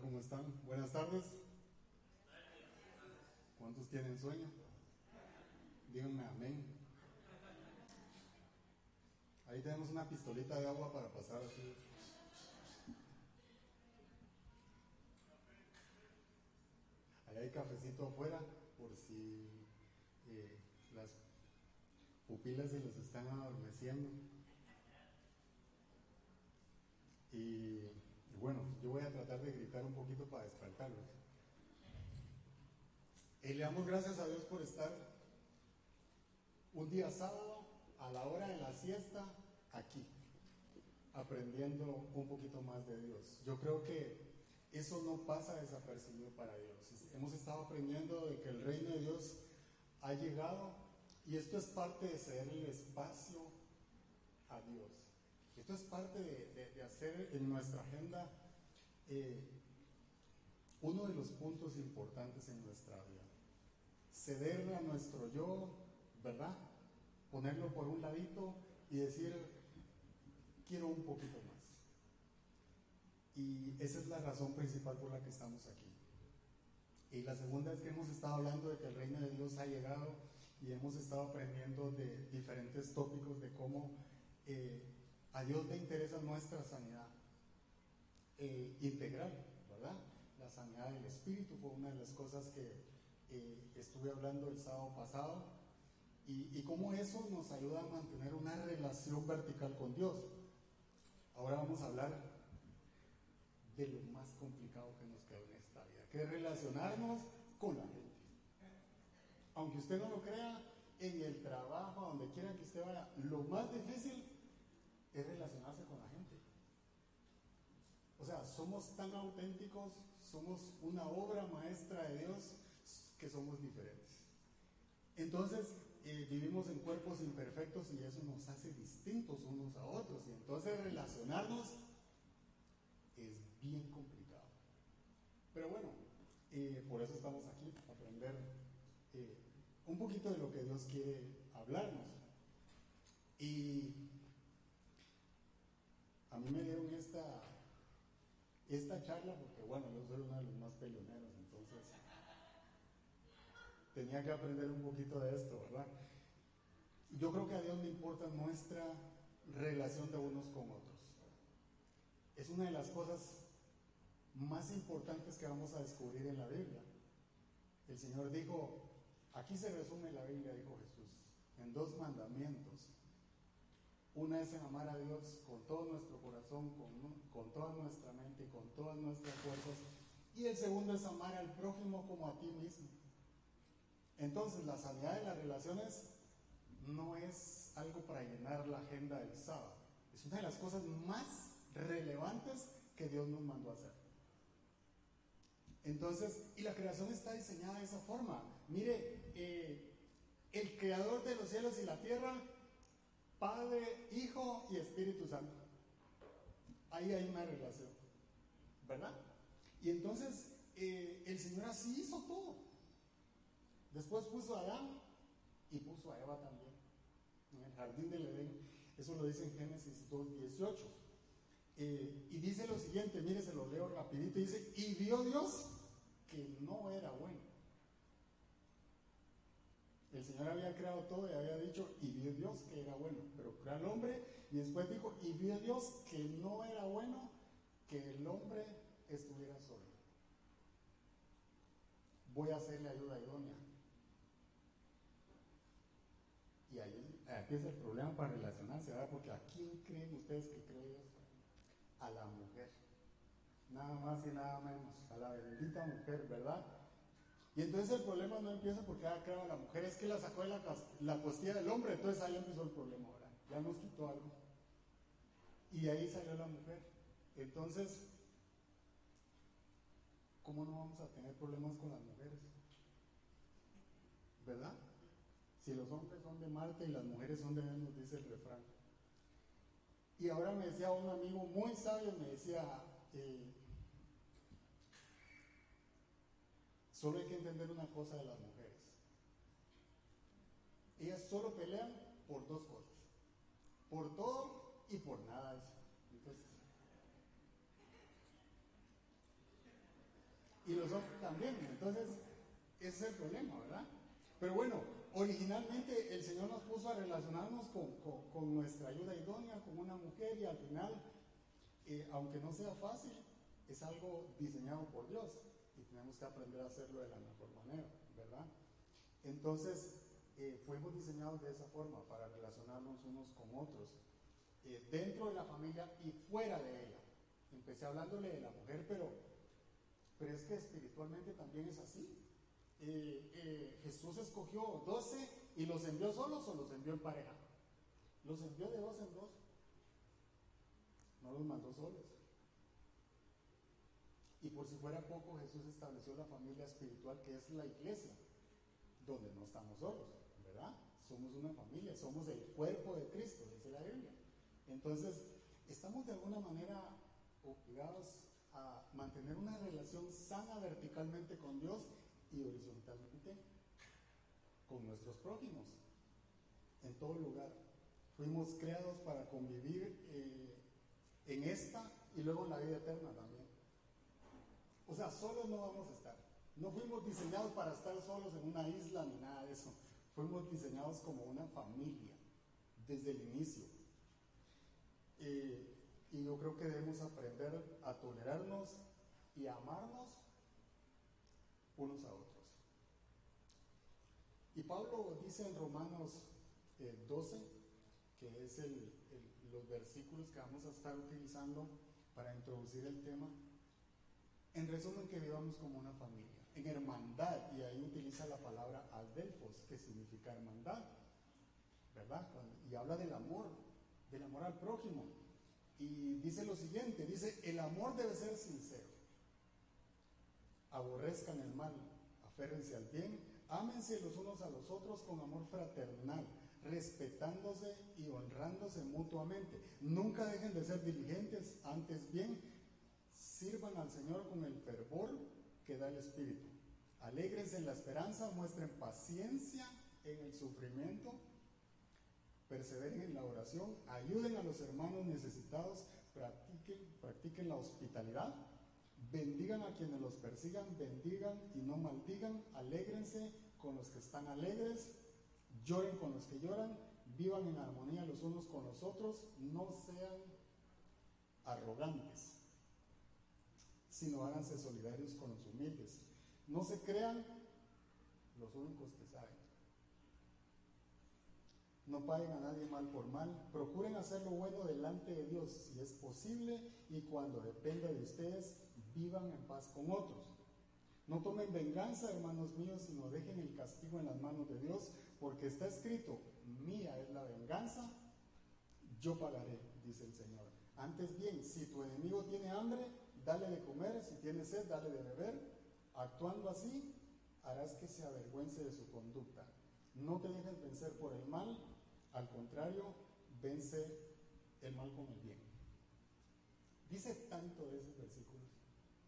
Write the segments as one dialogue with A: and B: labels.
A: ¿cómo están? Buenas tardes. ¿Cuántos tienen sueño? Díganme amén. Ahí tenemos una pistolita de agua para pasar así. Ahí hay cafecito afuera por si eh, las pupilas se les están adormeciendo. Y bueno, yo voy a tratar de gritar un poquito para despertarlos. Y le damos gracias a Dios por estar un día sábado a la hora de la siesta aquí, aprendiendo un poquito más de Dios. Yo creo que eso no pasa desapercibido para Dios. Hemos estado aprendiendo de que el reino de Dios ha llegado y esto es parte de ceder el espacio a Dios. Esto es parte de, hacer en nuestra agenda eh, uno de los puntos importantes en nuestra vida. Cederle a nuestro yo, ¿verdad? Ponerlo por un ladito y decir, quiero un poquito más. Y esa es la razón principal por la que estamos aquí. Y la segunda es que hemos estado hablando de que el reino de Dios ha llegado y hemos estado aprendiendo de diferentes tópicos de cómo eh, a Dios le interesa nuestra sanidad eh, integral, ¿verdad? La sanidad del espíritu fue una de las cosas que eh, estuve hablando el sábado pasado y, y cómo eso nos ayuda a mantener una relación vertical con Dios. Ahora vamos a hablar de lo más complicado que nos queda en esta vida, que es relacionarnos con la gente. Aunque usted no lo crea, en el trabajo, donde quiera que usted vaya, lo más difícil es relacionarse con la gente. O sea, somos tan auténticos, somos una obra maestra de Dios que somos diferentes. Entonces, eh, vivimos en cuerpos imperfectos y eso nos hace distintos unos a otros. Y entonces relacionarnos es bien complicado. Pero bueno, eh, por eso estamos aquí, aprender eh, un poquito de lo que Dios quiere hablarnos. Y a mí me dieron esta, esta charla porque, bueno, yo soy uno de los más peleoneros, entonces tenía que aprender un poquito de esto, ¿verdad? Yo creo que a Dios le importa nuestra relación de unos con otros. Es una de las cosas más importantes que vamos a descubrir en la Biblia. El Señor dijo, aquí se resume la Biblia, dijo Jesús, en dos mandamientos. Una es amar a Dios con todo nuestro corazón, con, con toda nuestra mente, con todas nuestras fuerzas. Y el segundo es amar al prójimo como a ti mismo. Entonces, la sanidad de las relaciones no es algo para llenar la agenda del sábado. Es una de las cosas más relevantes que Dios nos mandó a hacer. Entonces, y la creación está diseñada de esa forma. Mire, eh, el creador de los cielos y la tierra Padre, Hijo y Espíritu Santo. Ahí hay una relación, ¿verdad? Y entonces eh, el Señor así hizo todo. Después puso a Adán y puso a Eva también en el jardín del Edén. Eso lo dice en Génesis 2.18. Eh, y dice lo siguiente, mire, se lo leo rapidito, dice, y vio Dios que no era bueno. El Señor había creado todo y había dicho, y vio Dios que era bueno, pero creó al hombre y después dijo, y vio Dios que no era bueno que el hombre estuviera solo. Voy a hacerle ayuda idónea. Y ahí empieza el problema para relacionarse, ¿verdad? Porque ¿a quién creen ustedes que cree Dios? A la mujer. Nada más y nada menos. A la bendita mujer, ¿verdad? Y entonces el problema no empieza porque ha creado a la mujer, es que la sacó de la, la costilla del hombre, entonces ahí empezó el problema ahora, ya nos quitó algo. Y ahí salió la mujer. Entonces, ¿cómo no vamos a tener problemas con las mujeres? ¿Verdad? Si los hombres son de Marte y las mujeres son de Venus, dice el refrán. Y ahora me decía un amigo muy sabio, me decía, eh, Solo hay que entender una cosa de las mujeres. Ellas solo pelean por dos cosas. Por todo y por nada. Entonces, son también. Entonces, ese es el problema, ¿verdad? Pero bueno, originalmente el Señor nos puso a relacionarnos con, nuestra ayuda idónea, con una mujer, y al final, eh, aunque no sea fácil, es algo diseñado por Dios y tenemos que aprender a hacerlo de la mejor manera, ¿verdad? Entonces, eh, fuimos diseñados de esa forma, para relacionarnos unos con otros, eh, dentro de la familia y fuera de ella. Empecé hablándole de la mujer, pero, pero es que espiritualmente también es así. Eh, Jesús escogió 12 y los envió solos o los envió en pareja. Los envió de dos en dos. No los mandó solos. Y por si fuera poco, Jesús estableció la familia espiritual que es la iglesia, donde no estamos solos, ¿verdad? Somos una familia, somos el cuerpo de Cristo, dice la Biblia. Entonces, estamos de alguna manera obligados a mantener una relación sana verticalmente con Dios y horizontalmente con nuestros prójimos, en todo lugar. Fuimos creados para convivir eh, en esta y luego en la vida eterna también. O sea, solos no vamos a estar. No fuimos diseñados para estar solos en una isla ni nada de eso. Fuimos diseñados como una familia desde el inicio. Eh, y yo creo que debemos aprender a tolerarnos y a amarnos unos a otros. Y Pablo dice en Romanos 12, eh, que es los versículos que vamos a estar utilizando para introducir el tema, en resumen, que vivamos como una familia, en hermandad, y ahí utiliza la palabra adelfos, que significa hermandad, ¿verdad? Y habla del amor, del amor al prójimo. Y dice lo siguiente, dice, el amor debe ser sincero. Aborrezcan el mal, aférrense al bien, ámense los unos a los otros con amor fraternal, respetándose y honrándose mutuamente. Nunca dejen de ser diligentes, antes bien, Sirvan al Señor con el fervor que da el Espíritu. Alégrense en la esperanza, muestren paciencia en el sufrimiento, perseveren en la oración, ayuden a los hermanos necesitados, practiquen, practiquen la hospitalidad, bendigan a quienes los persigan, bendigan y no maldigan, alégrense con los que están alegres, lloren con los que lloran, vivan en armonía los unos con los otros, no sean arrogantes sino háganse solidarios con los humildes. No se crean los únicos que saben. No paguen a nadie mal por mal. Procuren hacer lo bueno delante de Dios si es posible y cuando dependa de ustedes, vivan en paz con otros. No tomen venganza, hermanos míos, sino dejen el castigo en las manos de Dios, porque está escrito, mía es la venganza, yo pagaré, dice el Señor. Antes bien, si tu enemigo tiene hambre, dale de comer, si tiene sed, dale de beber. Actuando así, harás que se avergüence de su conducta. No te dejes vencer por el mal, al contrario, vence el mal con el bien. Dice tanto de esos versículos,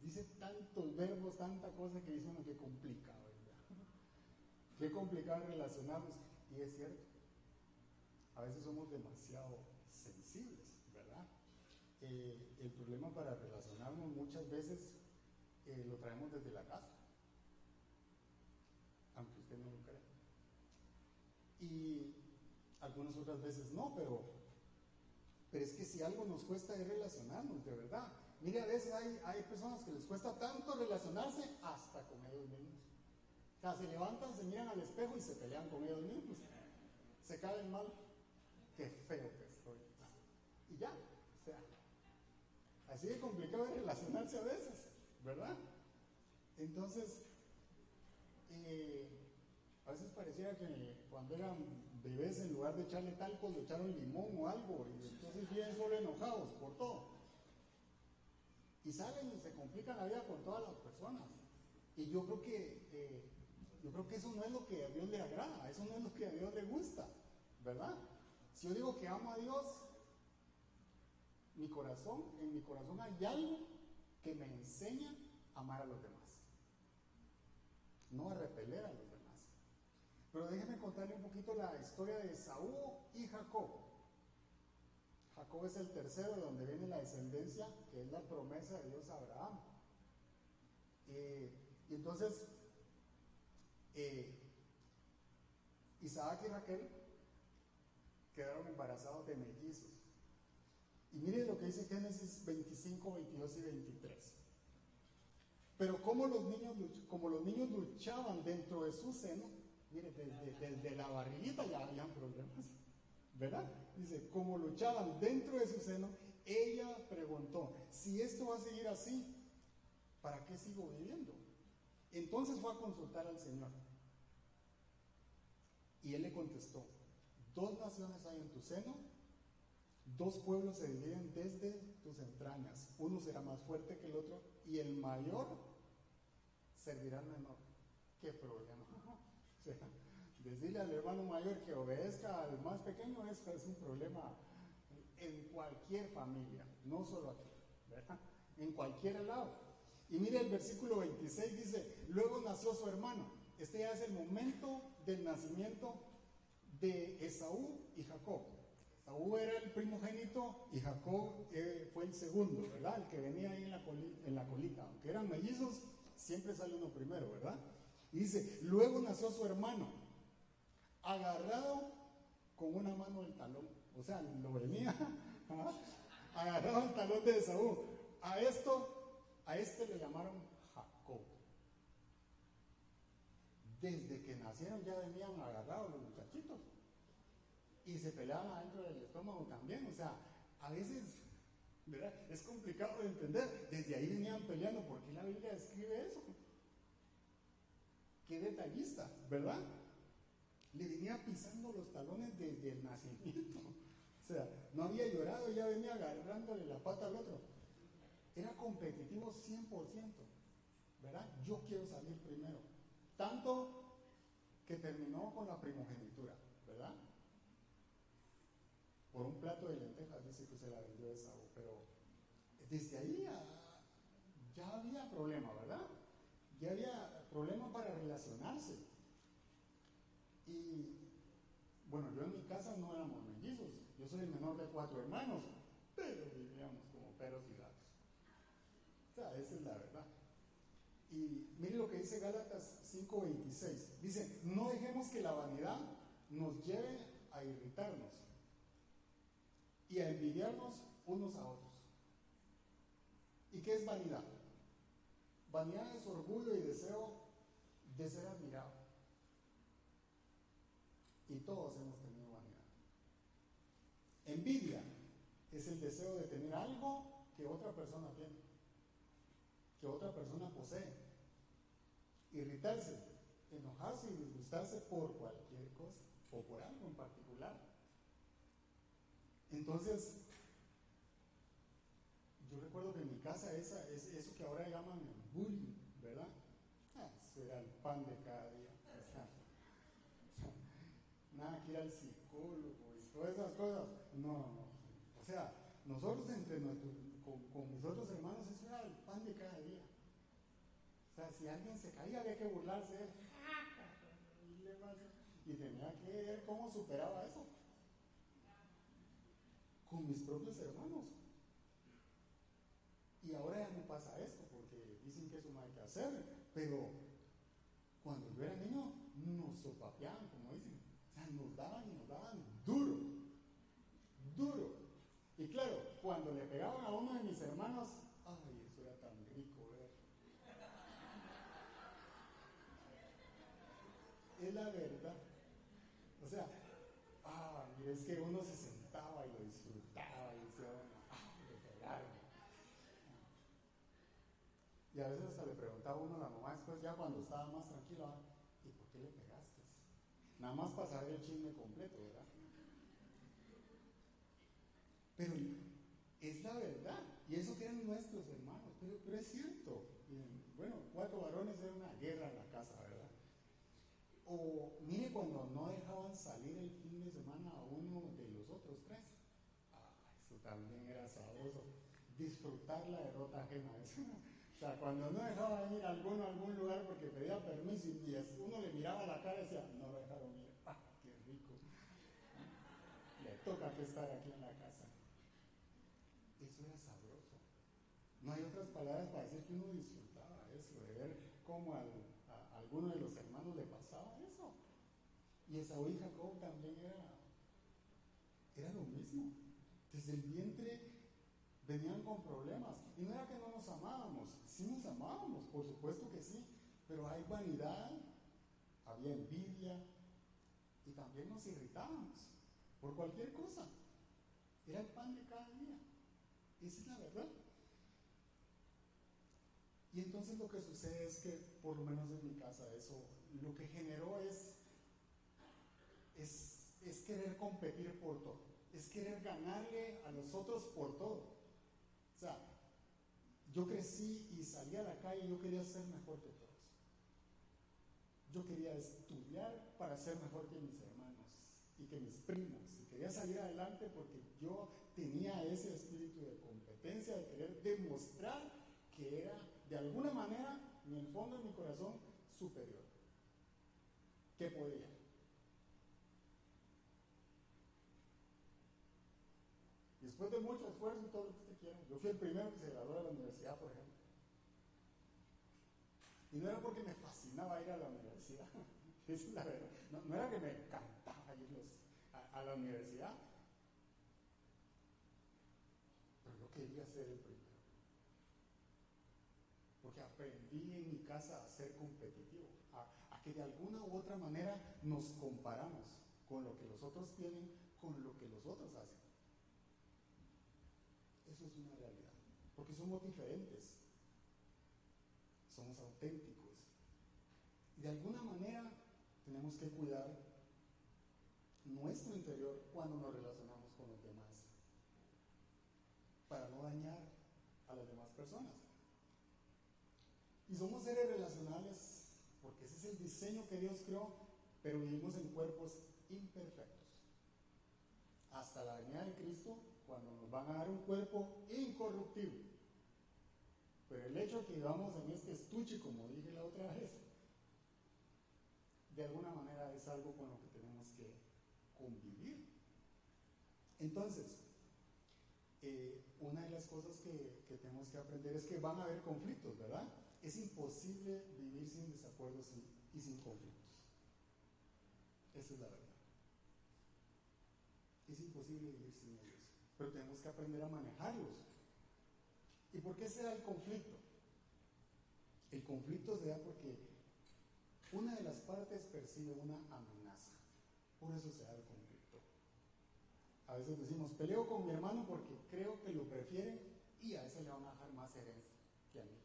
A: dice tantos verbos, tanta cosa que dice uno que complicado, ¿verdad? Qué complicado relacionarnos. Y es cierto, a veces somos demasiado eh, el problema para relacionarnos muchas veces eh, lo traemos desde la casa, aunque usted no lo crea. Y algunas otras veces no, pero, pero es que si algo nos cuesta es relacionarnos, de verdad. Mire, a veces hay, hay personas que les cuesta tanto relacionarse hasta con ellos mismos. O sea, se levantan, se miran al espejo y se pelean con ellos mismos. Se caen mal. Qué feo que estoy. Y ya, Así de complicado es relacionarse a veces, ¿verdad? Entonces, eh, a veces pareciera que cuando eran bebés, en lugar de echarle talco, le echaron limón o algo, y entonces vienen solo enojados por todo. Y salen y se complican la vida con todas las personas. Y yo creo que eh, yo creo que eso no es lo que a Dios le agrada, eso no es lo que a Dios le gusta, ¿verdad? Si yo digo que amo a Dios, mi corazón, en mi corazón hay algo que me enseña a amar a los demás, no a repeler a los demás. Pero déjenme contarle un poquito la historia de Saúl y Jacob. Jacob es el tercero de donde viene la descendencia, que es la promesa de Dios a Abraham. Eh, Y entonces, eh, Isaac y Raquel quedaron embarazados de mellizos. Y mire lo que dice Génesis 25, 22 y 23. Pero como los niños, como los niños luchaban dentro de su seno, mire, desde, la barriguita ya habían problemas, ¿verdad? Dice, como luchaban dentro de su seno, ella preguntó, si esto va a seguir así, ¿para qué sigo viviendo? Entonces fue a consultar al Señor. Y él le contestó, dos naciones hay en tu seno, dos pueblos se dividen desde tus entrañas, uno será más fuerte que el otro y el mayor servirá al menor. ¿Qué problema? decirle al hermano mayor que obedezca al más pequeño es, es un problema en cualquier familia, no solo aquí. En cualquier lado. Y mire el versículo 26 dice, luego nació su hermano. Este ya es el momento del nacimiento de Esaú y Jacob. Esaú era el primogénito y Jacob eh, fue el segundo, ¿verdad? El que venía ahí en la, colita. Aunque eran mellizos, siempre sale uno primero, ¿verdad? Y dice, luego nació su hermano, agarrado con una mano del talón. O sea, lo venía agarrado el talón de Esaú. A esto, a este le llamaron Jacob. Desde que nacieron ya venían agarrados los. Y se peleaban adentro del estómago también. O sea, a veces ¿verdad? Es complicado de entender. Desde ahí venían peleando. ¿Por qué la Biblia describe eso? Qué detallista, ¿verdad? Le venía pisando los talones desde el nacimiento. O sea, no había llorado, ya venía agarrándole la pata al otro. Era competitivo 100%, ¿verdad? Yo quiero salir primero. Tanto que terminó con la primogenitura, ¿verdad? Por un plato de lentejas, dice que se la vendió esa, pero desde ahí ya había problema, ¿verdad? Ya había problema para relacionarse. Y bueno, yo en mi casa no éramos mellizos, yo soy el menor de cuatro hermanos, pero vivíamos como perros y gatos. O sea, esa es la verdad. Y mire lo que dice Gálatas 5:26. Dice, no dejemos que la vanidad nos lleve a irritarnos y a envidiarnos unos a otros. ¿Y qué es vanidad? Vanidad es orgullo y deseo de ser admirado. Y todos hemos tenido vanidad. Envidia es el deseo de tener algo que otra persona tiene, que otra persona posee. Irritarse, enojarse y disgustarse por cualquier cosa o por algo. Entonces, yo recuerdo que en mi casa esa, es eso que ahora llaman el bullying, ¿verdad? Ah, eso era el pan de cada día. nada que ir al psicólogo y todas esas cosas. No, no. O sea, nosotros entre nuestros, con, mis otros hermanos, eso era el pan de cada día. O sea, si alguien se caía había que burlarse Y tenía que ver cómo superaba eso. Con mis propios hermanos. Y ahora ya no pasa esto, porque dicen que eso no hay que hacer, pero cuando yo era niño nos sopapeaban, como dicen. O sea, nos daban y nos daban duro, duro. Y claro, cuando le pegaban a uno de mis hermanos, cuando estaba más tranquilo, ¿y por qué le pegaste? Nada más para el chisme completo, ¿verdad? Pero es la verdad, y eso que eran nuestros hermanos, pero, es cierto. bueno, cuatro varones era una guerra en la casa, ¿verdad? O mire cuando no dejaban salir el fin de semana a uno de los otros tres. Ah, eso también era sabroso. Disfrutar la derrota ajena. O sea, cuando no dejaban ir a alguno a algún lugar porque pedía permiso y uno le miraba la cara y decía, no lo dejaron ir, ¡ah, qué rico! Le toca que estar aquí en la casa. Eso era sabroso. No hay otras palabras para decir que uno disfrutaba eso, de ver cómo a, alguno de los hermanos le pasaba eso. Y Esaú y Jacob también era, era lo mismo. Desde el vientre venían con problemas. Y no era que no nos amábamos, sí nos amábamos, por supuesto que sí, pero hay vanidad, había envidia y también nos irritábamos por cualquier cosa. Era el pan de cada día. Esa es la verdad. Y entonces lo que sucede es que, por lo menos en mi casa, eso lo que generó es, es, querer competir por todo, es querer ganarle a los otros por todo. O sea, yo crecí y salí a la calle y yo quería ser mejor que todos. Yo quería estudiar para ser mejor que mis hermanos y que mis primos. Y quería salir adelante porque yo tenía ese espíritu de competencia, de querer demostrar que era de alguna manera, en el fondo de mi corazón, superior. Que podía. Después de mucho esfuerzo y todo lo que usted quiera, yo fui el primero que se graduó de la universidad, por ejemplo. Y no era porque me fascinaba ir a la universidad, es la verdad. No, era que me encantaba ir a, la universidad, pero yo quería ser el primero. Porque aprendí en mi casa a ser competitivo, a que de alguna u otra manera nos comparamos con lo que los otros tienen, con lo que los otros hacen. Eso es una realidad. Porque somos diferentes. Somos auténticos. Y de alguna manera tenemos que cuidar nuestro interior cuando nos relacionamos con los demás. Para no dañar a las demás personas. Y somos seres relacionales porque ese es el diseño que Dios creó, pero vivimos en cuerpos imperfectos. Hasta la venida de Cristo cuando nos van a dar un cuerpo incorruptible. Pero el hecho de que vivamos en este estuche, como dije la otra vez, de alguna manera es algo con lo que tenemos que convivir. Entonces, eh, una de las cosas que, que, tenemos que aprender es que van a haber conflictos, ¿verdad? Es imposible vivir sin desacuerdos y sin conflictos. Esa es la verdad. Es imposible vivir sin ellos pero tenemos que aprender a manejarlos. ¿Y por qué se da el conflicto? El conflicto se da porque una de las partes percibe una amenaza. Por eso se da el conflicto. A veces decimos, peleo con mi hermano porque creo que lo prefiere y a ese le van a dejar más herencia que a mí.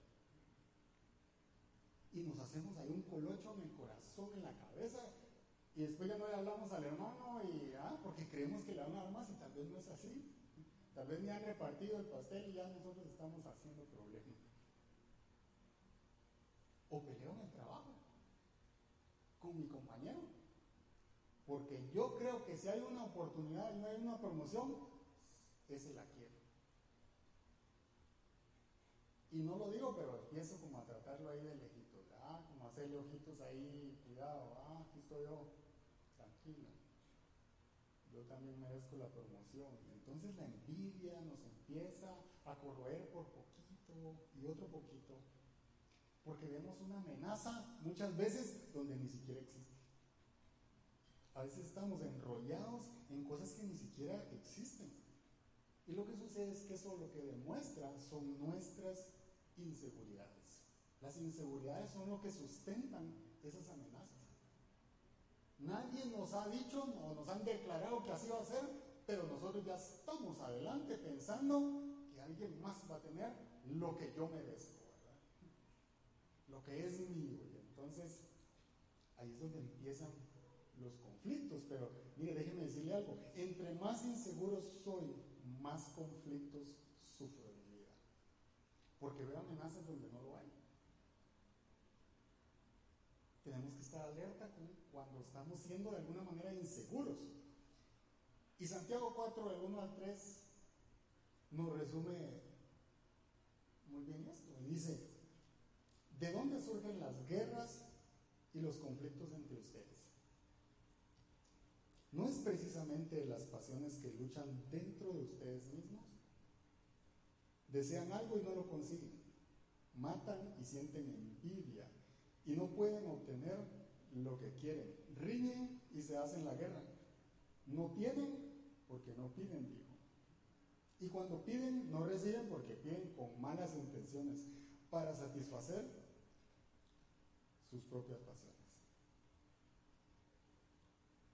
A: Y nos hacemos ahí un colocho en el corazón, en la cabeza, y después ya no le hablamos al hermano y, ah, porque creemos que le van a dar más y tal vez no es así. Tal vez me han repartido el pastel y ya nosotros estamos haciendo problemas. O peleo en el trabajo con mi compañero. Porque yo creo que si hay una oportunidad y no hay una promoción, ese la quiero. Y no lo digo, pero empiezo como a tratarlo ahí de lejitos. Ah, como hacerle ojitos ahí, cuidado, ah, aquí estoy yo. También merezco la promoción. Entonces la envidia nos empieza a corroer por poquito y otro poquito, porque vemos una amenaza muchas veces donde ni siquiera existe. A veces estamos enrollados en cosas que ni siquiera existen. Y lo que sucede es que eso lo que demuestra son nuestras inseguridades. Las inseguridades son lo que sustentan esas amenazas. Nadie nos ha dicho o nos han declarado que así va a ser, pero nosotros ya estamos adelante pensando que alguien más va a tener lo que yo merezco, ¿verdad? Lo que es mío. Y entonces, ahí es donde empiezan los conflictos. Pero mire, déjeme decirle algo. Entre más inseguro soy, más conflictos sufro en mi vida. Porque veo amenazas donde no lo hay. Tenemos que estar alerta cuando estamos siendo de alguna manera inseguros. Y Santiago 4, del 1 al 3, nos resume muy bien esto. Dice, ¿de dónde surgen las guerras y los conflictos entre ustedes? ¿No es precisamente las pasiones que luchan dentro de ustedes mismos? Desean algo y no lo consiguen. Matan y sienten envidia. y no pueden obtener lo que quieren. Riñen y se hacen la guerra. No tienen porque no piden, dijo. Y cuando piden, no reciben porque piden con malas intenciones para satisfacer sus propias pasiones.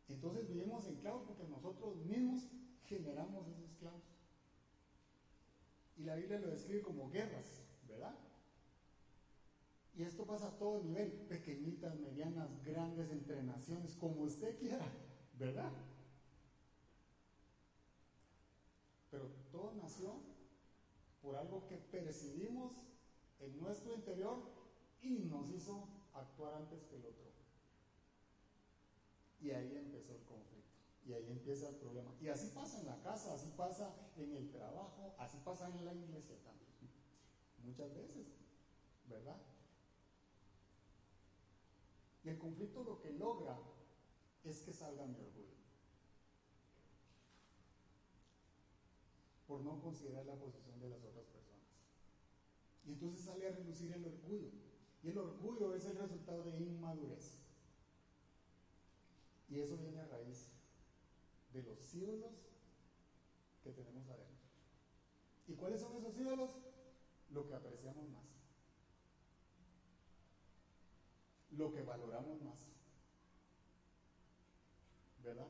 A: Entonces vivimos en clavos porque nosotros mismos generamos esos clavos. Y la Biblia lo describe como guerras. Y esto pasa a todo nivel, pequeñitas, medianas, grandes, entre naciones, como usted quiera, ¿verdad? Pero todo nació por algo que percibimos en nuestro interior y nos hizo actuar antes que el otro. Y ahí empezó el conflicto. Y ahí empieza el problema. Y así pasa en la casa, así pasa en el trabajo, así pasa en la iglesia también. Muchas veces, ¿verdad? El conflicto lo que logra es que salga mi orgullo. Por no considerar la posición de las otras personas. Y entonces sale a reducir el orgullo. Y el orgullo es el resultado de inmadurez. Y eso viene a raíz de los ídolos que tenemos adentro. ¿Y cuáles son esos ídolos? Lo que apreciamos más. Lo que valoramos más. ¿Verdad?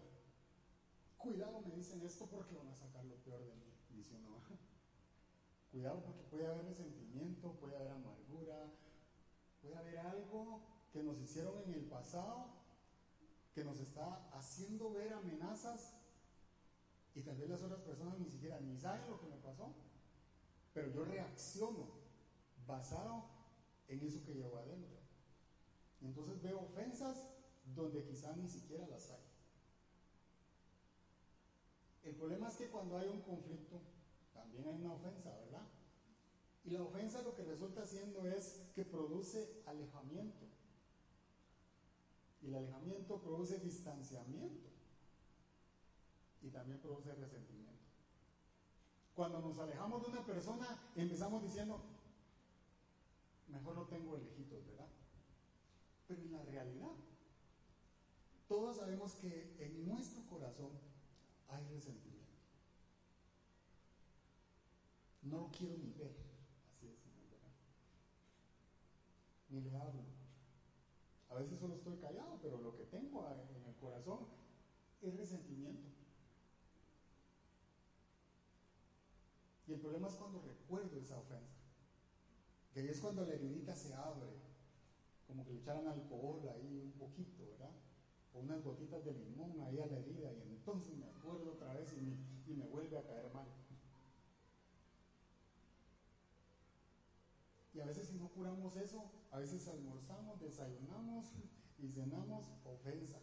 A: Cuidado, me dicen esto porque van a sacar lo peor de mí, dice uno. Cuidado porque puede haber resentimiento, puede haber amargura, puede haber algo que nos hicieron en el pasado que nos está haciendo ver amenazas y tal vez las otras personas ni siquiera ni saben lo que me pasó, pero yo reacciono basado en eso que llevo adentro. Entonces veo ofensas donde quizá ni siquiera las hay. El problema es que cuando hay un conflicto, también hay una ofensa, ¿verdad? Y la ofensa lo que resulta haciendo es que produce alejamiento. Y el alejamiento produce distanciamiento y también produce resentimiento. Cuando nos alejamos de una persona, empezamos diciendo, mejor no tengo ¿verdad? Pero en la realidad, todos sabemos que en nuestro corazón hay resentimiento. No lo quiero ni ver, así es. Ni le hablo. A veces solo estoy callado, pero lo que tengo en el corazón es resentimiento. Y el problema es cuando recuerdo esa ofensa. Que es cuando la heridita se abre, que le echaran alcohol ahí un poquito, ¿verdad? O unas gotitas de limón ahí a la herida, y entonces me acuerdo otra vez y me vuelve a caer mal. Y a veces si no curamos eso, a veces almorzamos, desayunamos y cenamos ofensa.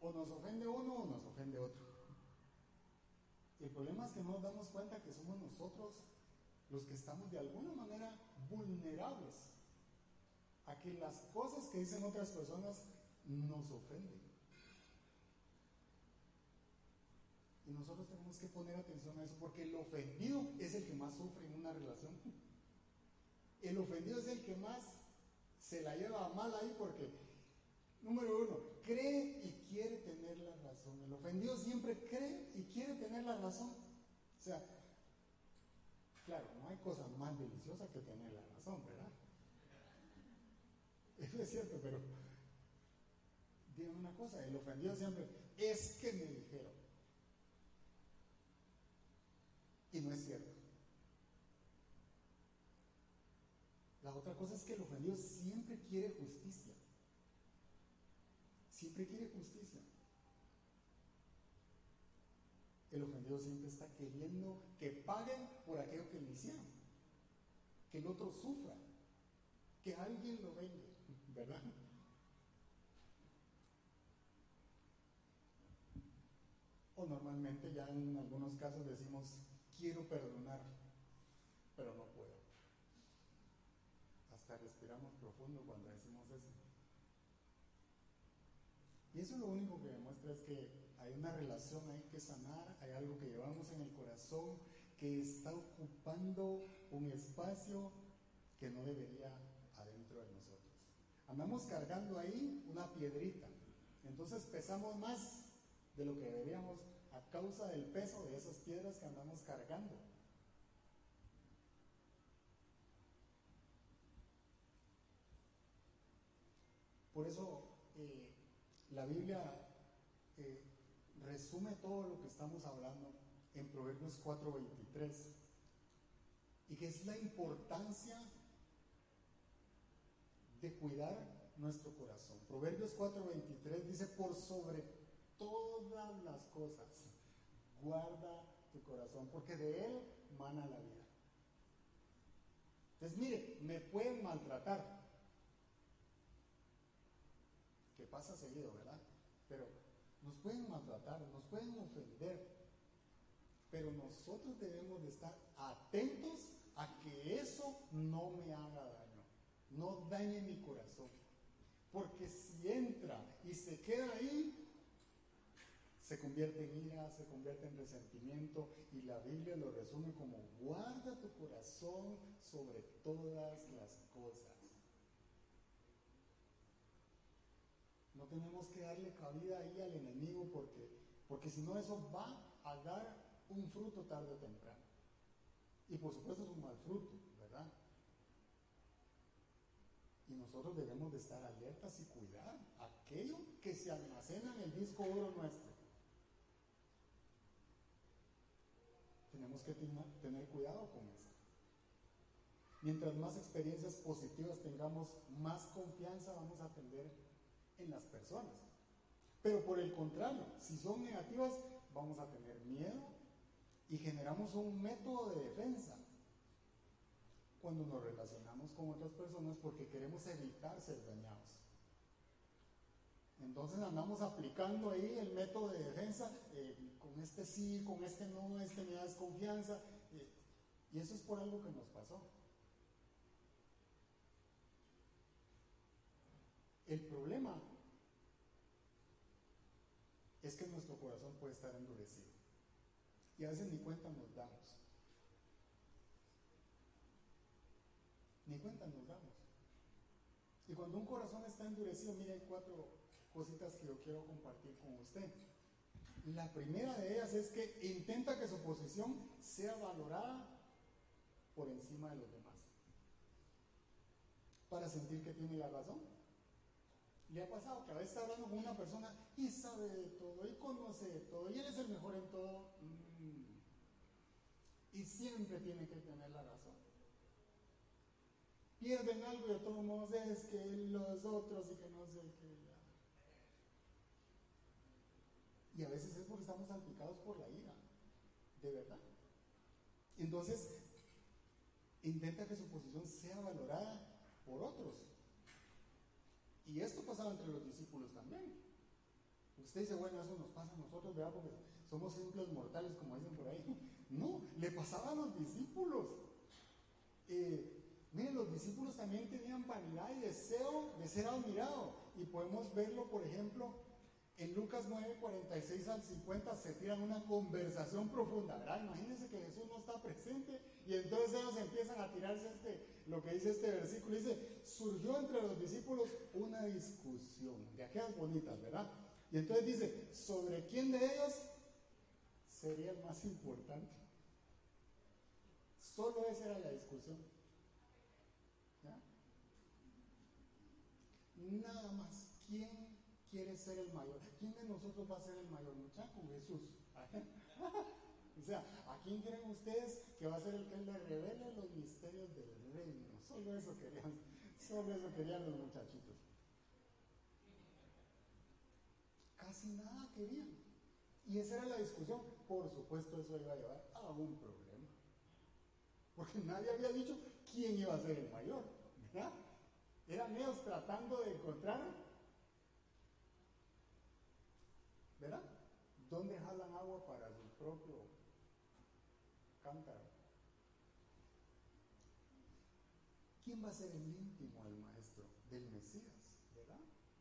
A: O nos ofende uno o nos ofende otro. El problema es que no nos damos cuenta que somos nosotros los que estamos de alguna manera vulnerables a que las cosas que dicen otras personas nos ofenden. Y nosotros tenemos que poner atención a eso porque el ofendido es el que más sufre en una relación. El ofendido es el que más se la lleva mal ahí porque, número uno, cree y quiere tener la razón. El ofendido siempre cree y quiere tener la razón. O sea, claro, no hay cosa más deliciosa que tener la razón, ¿verdad? Es cierto, pero dígame una cosa, el ofendido siempre es que me dijeron. Y no es cierto. La otra cosa es que el ofendido siempre quiere justicia. Siempre quiere justicia. El ofendido siempre está queriendo que paguen por aquello que le hicieron. Que el otro sufra. Que alguien lo venga. O normalmente ya en algunos casos decimos, quiero perdonar, pero no puedo respiramos profundo cuando decimos eso. Y eso lo único que demuestra es que hay una relación ahí que sanar, hay algo que llevamos en el corazón que está ocupando un espacio que no debería. Andamos cargando ahí una piedrita. Entonces pesamos más de lo que deberíamos a causa del peso de esas piedras que andamos cargando. Por eso eh, la Biblia eh, resume todo lo que estamos hablando en Proverbios 4:23 y que es la importancia de cuidar nuestro corazón. Proverbios 4:23 dice, por sobre todas las cosas, guarda tu corazón, porque de él mana la vida. Entonces, mire, me pueden maltratar, que pasa seguido, ¿verdad? Pero nos pueden maltratar, nos pueden ofender, pero nosotros debemos de estar atentos a que eso no me haga no dañe mi corazón. Porque si entra y se queda ahí, se convierte en ira, se convierte en resentimiento y la Biblia lo resume como guarda tu corazón sobre todas las cosas. No tenemos que darle cabida ahí al enemigo porque, porque si no eso va a dar un fruto tarde o temprano. Y por supuesto es un mal fruto, ¿verdad? Y nosotros debemos de estar alertas y cuidar aquello que se almacena en el disco duro nuestro. Tenemos que tener cuidado con eso. Mientras más experiencias positivas tengamos, más confianza vamos a tener en las personas. Pero por el contrario, si son negativas, vamos a tener miedo y generamos un método de defensa cuando nos relacionamos con otras personas porque queremos evitar ser dañados. Entonces andamos aplicando ahí el método de defensa, eh, con este sí, con este no, este me da desconfianza, eh, y eso es por algo que nos pasó. El problema es que nuestro corazón puede estar endurecido. Y a veces ni cuenta nos damos. Ni cuenta nos damos. Y cuando un corazón está endurecido, mire, cuatro cositas que yo quiero compartir con usted. La primera de ellas es que intenta que su posición sea valorada por encima de los demás. Para sentir que tiene la razón. Le ha pasado que a veces está hablando con una persona y sabe de todo y conoce de todo y él es el mejor en todo. Mm. Y siempre tiene que tener la razón. Pierden algo y de todos modos es que los otros y que no sé qué. Y a veces es porque estamos salpicados por la ira, de verdad. Entonces, intenta que su posición sea valorada por otros. Y esto pasaba entre los discípulos también. Usted dice, bueno, eso nos pasa a nosotros, ¿verdad? Porque somos simples mortales, como dicen por ahí. No, le pasaba a los discípulos. Eh, miren, los discípulos también tenían vanidad y deseo de ser admirado. Y podemos verlo, por ejemplo, en Lucas 9, 46 al 50 se tiran una conversación profunda, ¿verdad? Imagínense que Jesús no está presente y entonces ellos empiezan a tirarse este, lo que dice este versículo. Dice, surgió entre los discípulos una discusión, de aquellas bonitas, ¿verdad? Y entonces dice, ¿sobre quién de ellos sería el más importante? Solo esa era la discusión. ¿Ya? Nada más. ¿Quién quiere ser el mayor. ¿Quién de nosotros va a ser el mayor? Muchacho, Jesús. o sea, ¿a quién creen ustedes que va a ser el que le revele los misterios del reino? Solo eso querían, solo eso querían los muchachitos. Casi nada querían. Y esa era la discusión. Por supuesto, eso iba a llevar a un problema. Porque nadie había dicho quién iba a ser el mayor. ¿verdad? Eran ellos tratando de encontrar ¿verdad? ¿Dónde jalan agua para su propio cántaro? ¿Quién va a ser el íntimo del maestro? Del Mesías, ¿verdad?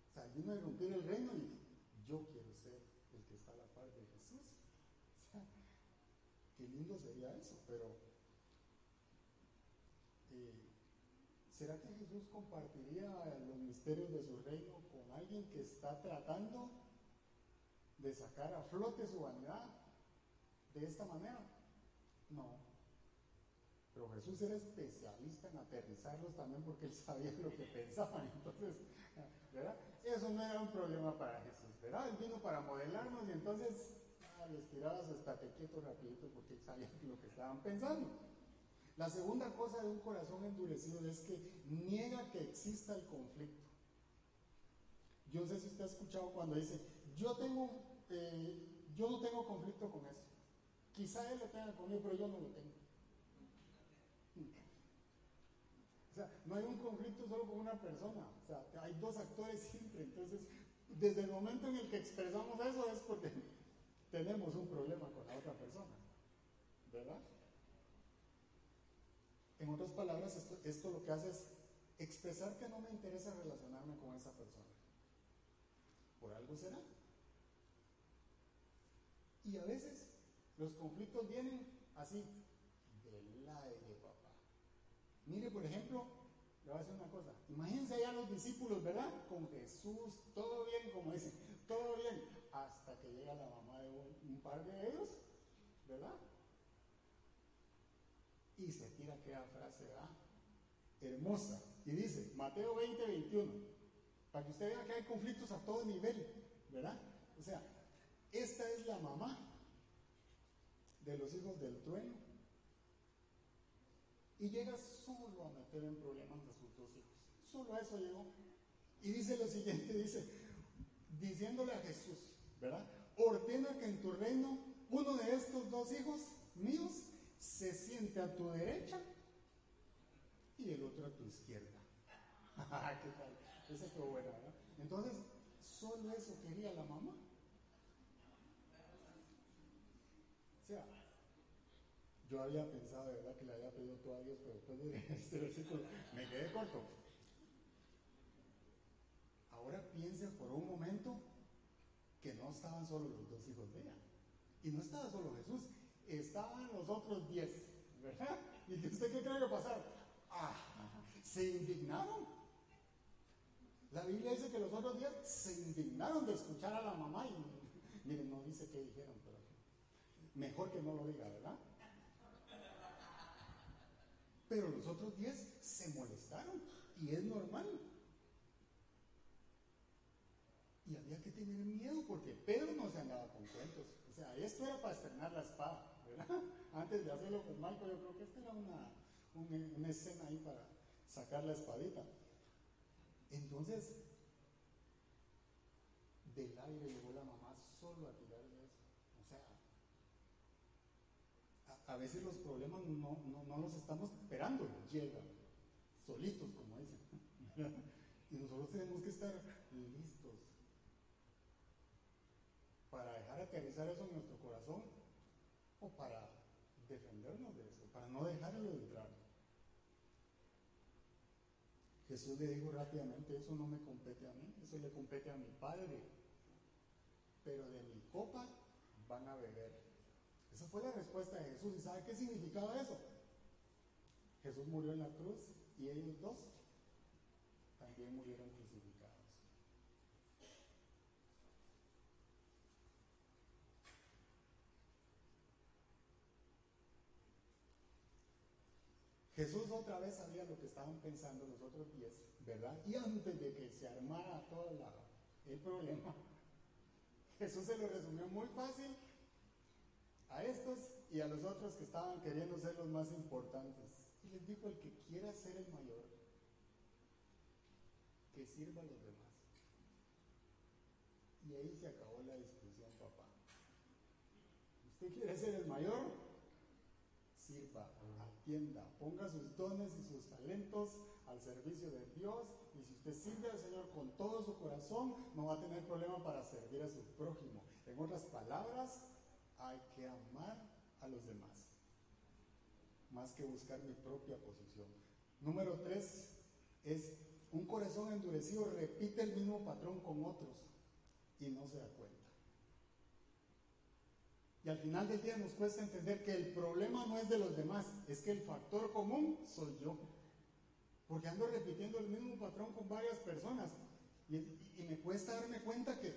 A: O sea, vino a romper el reino y yo quiero ser el que está a la par de Jesús. O sea, qué lindo sería eso, pero eh, ¿Será que Jesús compartiría los de su reino con alguien que está tratando de sacar a flote su vanidad de esta manera? No. Pero Jesús era especialista en aterrizarlos también porque él sabía lo que pensaban. Entonces, ¿verdad? Eso no era un problema para Jesús, ¿verdad? Él vino para modelarnos y entonces ah, les tiraba su estate quieto rapidito porque él sabía lo que estaban pensando. La segunda cosa de un corazón endurecido es que niega que exista el conflicto. Yo no sé si usted ha escuchado cuando dice, yo tengo, eh, yo no tengo conflicto con eso. Quizá él lo tenga conmigo, pero yo no lo tengo. O sea, no hay un conflicto solo con una persona. O sea, hay dos actores siempre. Entonces, desde el momento en el que expresamos eso es porque tenemos un problema con la otra persona. ¿Verdad? En otras palabras, esto, esto lo que hace es expresar que no me interesa relacionarme con esa persona. Por algo será. Y a veces los conflictos vienen así, del aire, papá. Mire, por ejemplo, le voy a decir una cosa. Imagínense allá los discípulos, ¿verdad? Con Jesús, todo bien, como dicen, todo bien, hasta que llega la mamá de un, par de ellos, ¿verdad? Y se tira aquella frase, ¿verdad? Hermosa. Y dice, Mateo 20, 21, para que usted vea que hay conflictos a todo nivel, ¿verdad? O sea, esta es la mamá de los hijos del trueno. Y llega solo a meter en problemas a sus dos hijos. Solo a eso llegó. Y dice lo siguiente, dice, diciéndole a Jesús, ¿verdad? Ordena que en tu reino uno de estos dos hijos míos se siente a tu derecha y el otro a tu izquierda. ¿Qué tal? Esa fue buena, ¿verdad? Entonces, solo eso quería la mamá. O sea, yo había pensado de verdad que le había pedido todo a Dios, pero después de este versículo me quedé corto. Ahora piensen por un momento que no estaban solo los dos hijos de ella. Y no estaba solo Jesús, estaban los otros diez, ¿verdad? ¿Y usted qué cree que pasar? Ah, se indignaron. La Biblia dice que los otros diez se indignaron de escuchar a la mamá y miren, no dice qué dijeron, pero mejor que no lo diga, ¿verdad? Pero los otros diez se molestaron y es normal. Y había que tener miedo porque Pedro no se andaba con cuentos. O sea, esto era para estrenar la espada, ¿verdad? Antes de hacerlo con Marco, yo creo que esta era una, una, escena ahí para sacar la espadita. Entonces, del aire llegó la mamá solo a tirarle eso. O sea, a, veces los problemas no, no, no, los estamos esperando, llegan solitos, como dicen. y nosotros tenemos que estar listos para dejar aterrizar eso en nuestro corazón o para defendernos de eso, para no dejarlo entrar. Jesús le dijo rápidamente, eso no me compete a mí, eso le compete a mi Padre, pero de mi copa van a beber. Esa fue la respuesta de Jesús. ¿Y sabe qué significaba eso? Jesús murió en la cruz y ellos dos también murieron Jesús otra vez sabía lo que estaban pensando los otros diez, ¿verdad? Y antes de que se armara todo el problema, Jesús se lo resumió muy fácil a estos y a los otros que estaban queriendo ser los más importantes. Y les dijo, el que quiera ser el mayor, que sirva a los demás. Y ahí se acabó la discusión, papá. ¿Usted quiere ser el mayor? sirva, atienda, ponga sus dones y sus talentos al servicio de Dios y si usted sirve al Señor con todo su corazón, no va a tener problema para servir a su prójimo. En otras palabras, hay que amar a los demás, más que buscar mi propia posición. Número tres es un corazón endurecido repite el mismo patrón con otros y no se da cuenta. Al final del día nos cuesta entender que el problema no es de los demás, es que el factor común soy yo. Porque ando repitiendo el mismo patrón con varias personas. Y, y me cuesta darme cuenta que,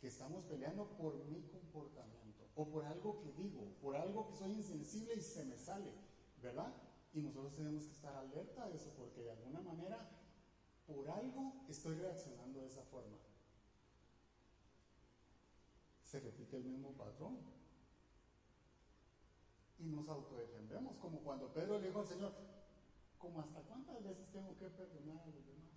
A: que estamos peleando por mi comportamiento. O por algo que digo. Por algo que soy insensible y se me sale. ¿Verdad? Y nosotros tenemos que estar alerta de eso. Porque de alguna manera, por algo estoy reaccionando de esa forma. Se repite el mismo patrón y nos autodefendemos, como cuando Pedro le dijo al Señor, como hasta cuántas veces tengo que perdonar a los demás.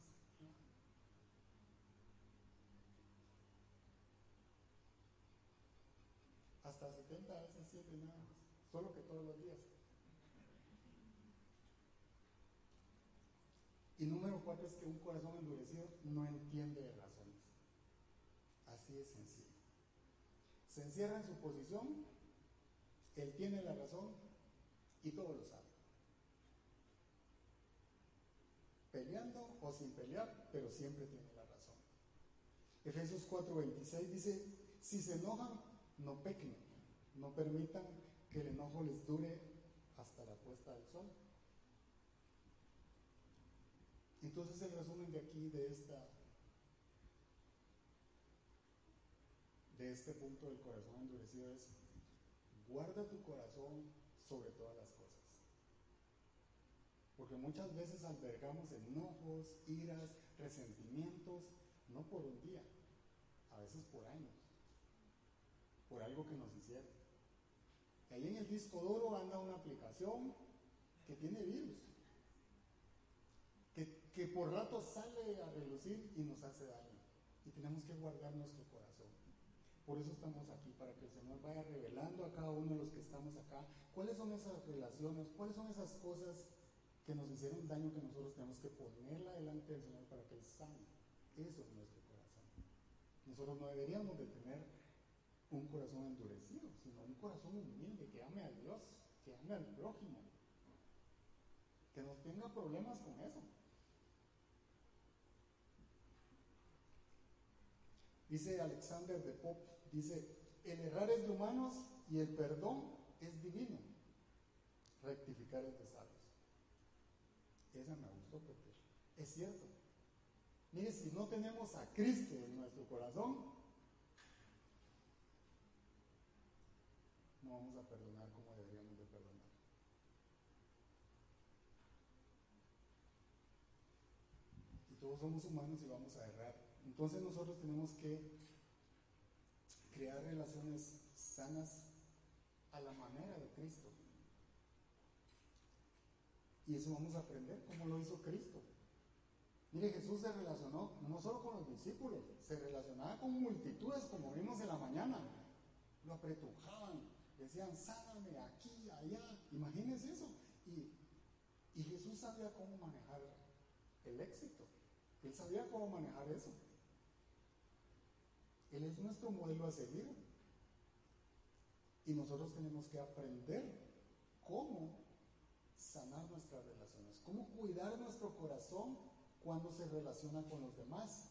A: Hasta 70 veces 7 nada más, solo que todos los días. Y número cuatro es que un corazón endurecido no entiende de razones. Así es sencillo. Se encierra en su posición él tiene la razón y todo lo sabe. Peleando o sin pelear, pero siempre tiene la razón. Efesios 4:26 dice, si se enojan, no pequen, no permitan que el enojo les dure hasta la puesta del sol. Entonces el resumen de aquí, de esta, de este punto del corazón endurecido es, guarda tu corazón sobre todas las cosas. Porque muchas veces albergamos enojos, iras, resentimientos, no por un día, a veces por años, por algo que nos hicieron. Ahí en el disco duro anda una aplicación que tiene virus, que, que por rato sale a relucir y nos hace daño. Y tenemos que guardar nuestro corazón. Por eso estamos aquí, para que el Señor vaya revelando a cada uno de los que estamos acá cuáles son esas relaciones, cuáles son esas cosas que nos hicieron daño que nosotros tenemos que ponerla delante del Señor para que Él sane. Eso es nuestro corazón. Nosotros no deberíamos de tener un corazón endurecido, sino un corazón humilde que ame a Dios, que ame al prójimo, que no tenga problemas con eso. Dice Alexander de Pop, dice, el errar es de humanos y el perdón es divino. Rectificar es de sabios. Esa me gustó porque es cierto. Mire, si no tenemos a Cristo en nuestro corazón, no vamos a perdonar como deberíamos de perdonar. Y todos somos humanos y vamos a errar. Entonces nosotros tenemos que crear relaciones sanas a la manera de Cristo. Y eso vamos a aprender como lo hizo Cristo. Mire, Jesús se relacionó no solo con los discípulos, se relacionaba con multitudes como vimos en la mañana. Lo apretujaban, decían, sáname aquí, allá. Imagínense eso. Y, y Jesús sabía cómo manejar el éxito. Él sabía cómo manejar eso. Él es nuestro modelo a seguir. Y nosotros tenemos que aprender cómo sanar nuestras relaciones, cómo cuidar nuestro corazón cuando se relaciona con los demás.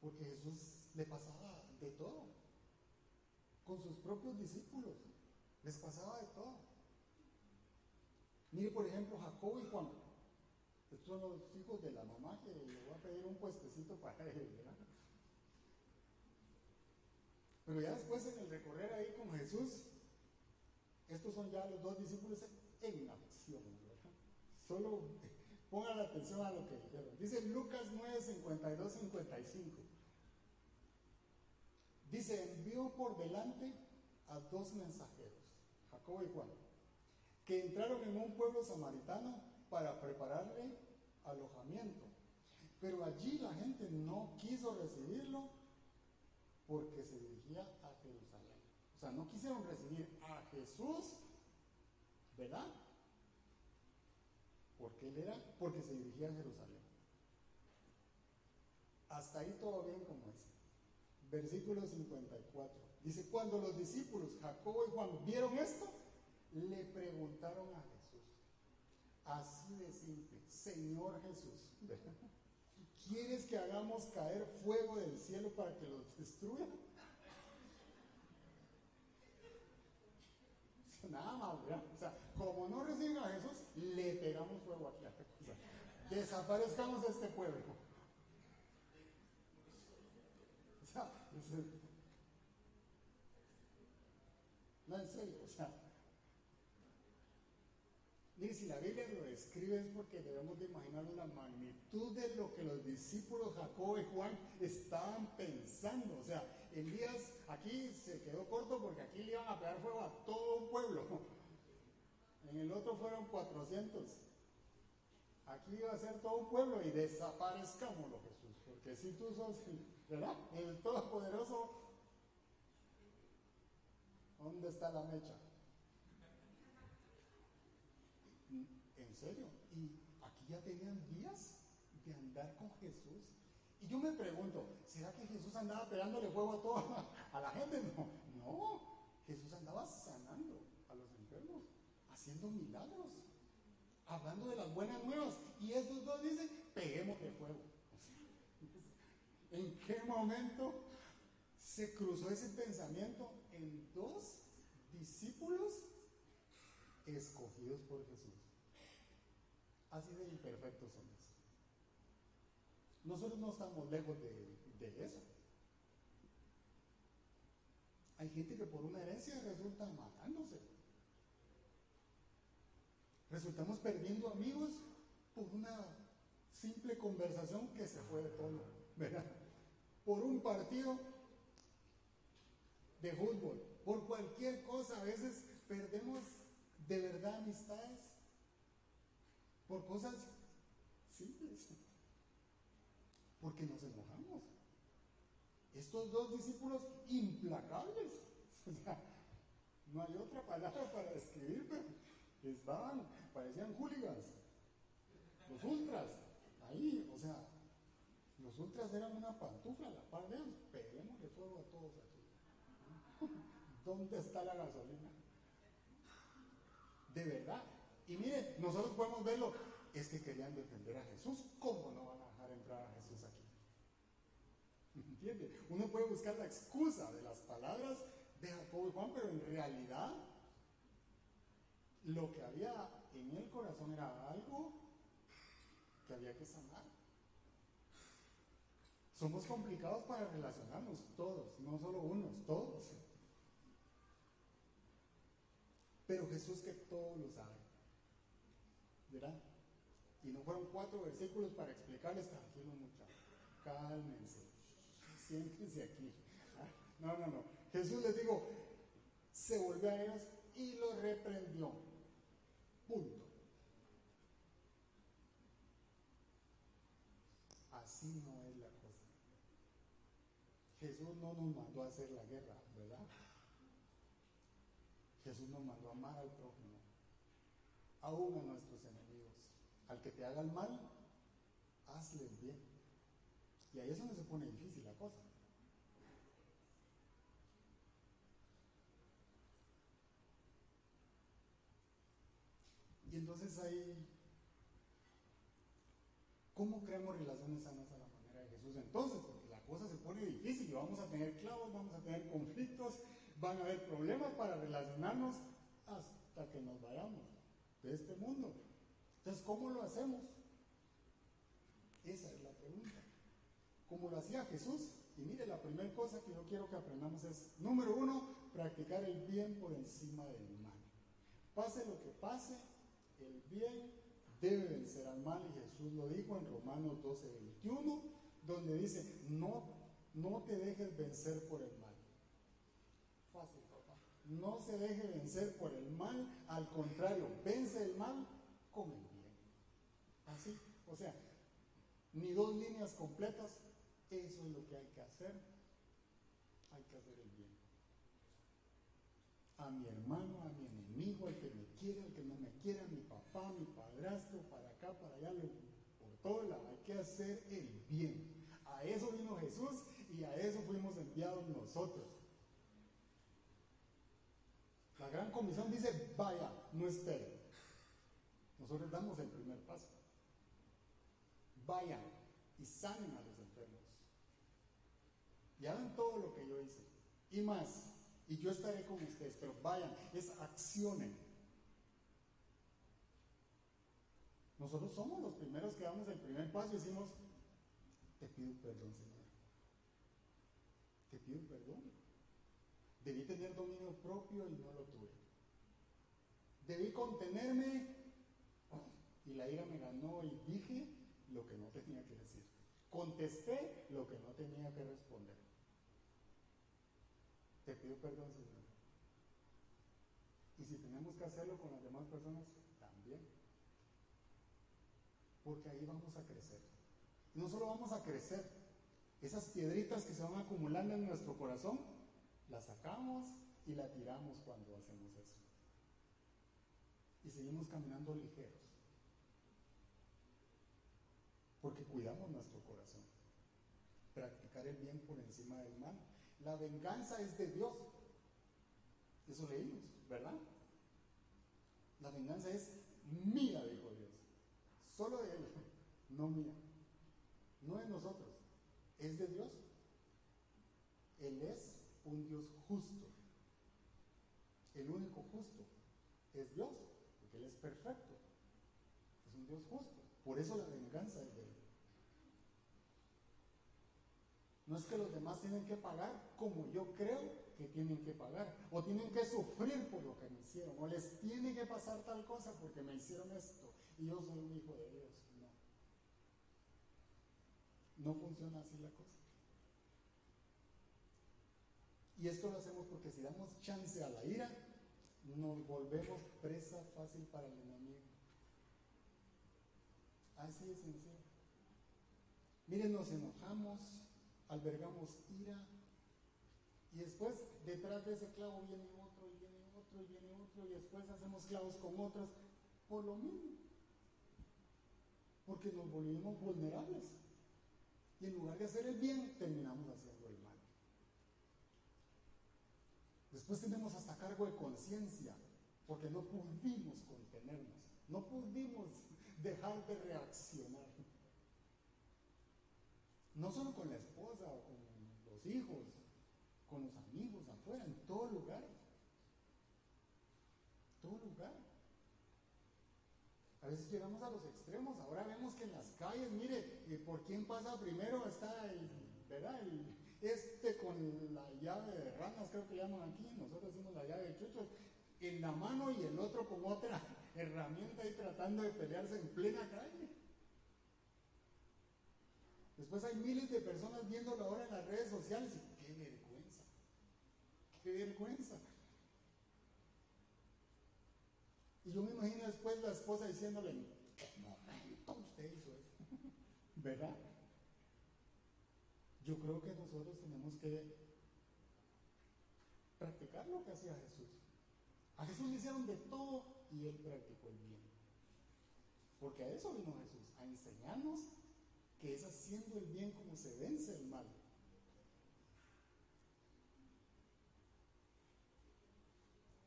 A: Porque Jesús le pasaba de todo. Con sus propios discípulos les pasaba de todo. Mire, por ejemplo, Jacob y Juan. Son los hijos de la mamá que le voy a pedir un puestecito para él, ¿verdad? Pero ya después en el recorrer ahí con Jesús, estos son ya los dos discípulos en acción, ¿verdad? Solo pongan atención a lo que dijeron. Dice Lucas 9, 52, 55. Dice, envió por delante a dos mensajeros, Jacobo y Juan, que entraron en un pueblo samaritano para prepararle alojamiento. Pero allí la gente no quiso recibirlo porque se dirigía a Jerusalén. O sea, no quisieron recibir a Jesús, ¿verdad? Porque él era, porque se dirigía a Jerusalén. Hasta ahí todo bien como es. Versículo 54. Dice, cuando los discípulos, Jacobo y Juan, vieron esto, le preguntaron a Así de simple. Señor Jesús. ¿Quieres que hagamos caer fuego del cielo para que los destruya? Nada más. O sea, como no reciben a Jesús, le pegamos fuego aquí a la cosa. Desaparezcamos de este pueblo. O sea, no, en serio. Describe es porque debemos de imaginar la magnitud de lo que los discípulos Jacob y Juan estaban pensando. O sea, Elías aquí se quedó corto porque aquí le iban a pegar fuego a todo un pueblo. En el otro fueron 400. Aquí iba a ser todo un pueblo y desaparezcámoslo, Jesús. Porque si tú sos, ¿verdad? El Todopoderoso, ¿dónde está la mecha? en serio, y aquí ya tenían días de andar con Jesús. Y yo me pregunto, ¿será que Jesús andaba pegándole fuego a toda a la gente? No, no, Jesús andaba sanando a los enfermos, haciendo milagros, hablando de las buenas nuevas. Y estos dos dicen, peguemos de fuego. ¿En qué momento se cruzó ese pensamiento en dos discípulos escogidos por Jesús? Así de imperfectos somos. Nosotros no estamos lejos de, eso. Hay gente que por una herencia resulta matándose. Resultamos perdiendo amigos por una simple conversación que se fue de tono, ¿verdad? Por un partido de fútbol, por cualquier cosa. A veces perdemos de verdad amistades por cosas simples. Porque nos enojamos. Estos dos discípulos implacables. O sea, no hay otra palabra para describir, pero estaban, parecían hooligans. Los ultras, ahí, o sea, los ultras eran una pantufla la par de ellos. Peguemos de fuego a todos aquí. ¿Dónde está la gasolina? De verdad, y miren, nosotros podemos verlo, es que querían defender a Jesús, ¿cómo no van a dejar entrar a Jesús aquí? ¿Entiende? Uno puede buscar la excusa de las palabras de Jacobo y Juan, pero en realidad lo que había en el corazón era algo que había que sanar. Somos complicados para relacionarnos todos, no solo unos, todos. Pero Jesús que todo lo sabe. Y no fueron cuatro versículos para explicarles, tranquilo muchachos, cálmense, siéntense aquí. No, no, no. Jesús les dijo, se volvió a ellos y los reprendió. Punto. Así no es la cosa. Jesús no nos mandó a hacer la guerra, ¿verdad? Jesús nos mandó a amar al prójimo aún a nuestros. Al que te haga el mal, hazle bien. Y ahí es donde se pone difícil la cosa. Y entonces ahí, ¿cómo creamos relaciones sanas a la manera de Jesús? Entonces, porque la cosa se pone difícil y vamos a tener clavos, vamos a tener conflictos, van a haber problemas para relacionarnos hasta que nos vayamos de este mundo. Entonces, ¿cómo lo hacemos? Esa es la pregunta. ¿Cómo lo hacía Jesús? Y mire, la primera cosa que yo quiero que aprendamos es, número uno, practicar el bien por encima del mal. Pase lo que pase, el bien debe vencer al mal. Y Jesús lo dijo en Romanos 12, 21, donde dice, no, no te dejes vencer por el mal. Fácil no se deje vencer por el mal, al contrario, vence el mal con el. Así, o sea, ni dos líneas completas, eso es lo que hay que hacer. Hay que hacer el bien. A mi hermano, a mi enemigo, al que me quiere, al que no me quiere, a mi papá, mi padrastro, para acá, para allá, por todo lado. Hay que hacer el bien. A eso vino Jesús y a eso fuimos enviados nosotros. La gran comisión dice, vaya, no espere. Nosotros damos el. Vayan y sanen a los enfermos. Y hagan todo lo que yo hice. Y más. Y yo estaré con ustedes. Pero vayan, es accionen. Nosotros somos los primeros que damos el primer paso y decimos, te pido perdón, Señor. Te pido perdón. Debí tener dominio propio y no lo tuve. Debí contenerme y la ira me ganó y dije lo que no tenía que decir. Contesté lo que no tenía que responder. Te pido perdón, Señor. Y si tenemos que hacerlo con las demás personas, también. Porque ahí vamos a crecer. No solo vamos a crecer, esas piedritas que se van acumulando en nuestro corazón, las sacamos y la tiramos cuando hacemos eso. Y seguimos caminando ligeros. Porque cuidamos nuestro corazón. Practicar el bien por encima del mal. La venganza es de Dios. Eso leímos, ¿verdad? La venganza es mía, dijo Dios. Solo de Él, no mía. No de nosotros. Es de Dios. Él es un Dios justo. El único justo es Dios, porque Él es perfecto. Es un Dios justo. Por eso la venganza es de Él. No es que los demás tienen que pagar como yo creo que tienen que pagar, o tienen que sufrir por lo que me hicieron, o les tiene que pasar tal cosa porque me hicieron esto, y yo soy un hijo de Dios. No. No funciona así la cosa. Y esto lo hacemos porque si damos chance a la ira, nos volvemos presa fácil para el enemigo. Así es sencillo. Miren, nos enojamos, albergamos ira, y después detrás de ese clavo viene otro, y viene otro, y viene otro, y después hacemos clavos con otros, por lo mismo. Porque nos volvimos vulnerables. Y en lugar de hacer el bien, terminamos haciendo el mal. Después tenemos hasta cargo de conciencia, porque no pudimos contenernos, no pudimos dejar de reaccionar. No solo con la hijos, con los amigos afuera, en todo lugar. Todo lugar. A veces llegamos a los extremos. Ahora vemos que en las calles, mire, por quién pasa primero está el, ¿verdad? Este con la llave de ranas, creo que llaman aquí, nosotros decimos la llave de chuchos, en la mano y el otro con otra herramienta y tratando de pelearse en plena calle. Después hay miles de personas viéndolo ahora en las redes sociales y qué qué vergüenza. Y yo me imagino después la esposa diciéndole, no, usted hizo eso. ¿Verdad? Yo creo que nosotros tenemos que practicar lo que hacía Jesús. A Jesús le hicieron de todo y él practicó el bien. Porque a eso vino Jesús, a enseñarnos que es haciendo el bien como se vence el mal.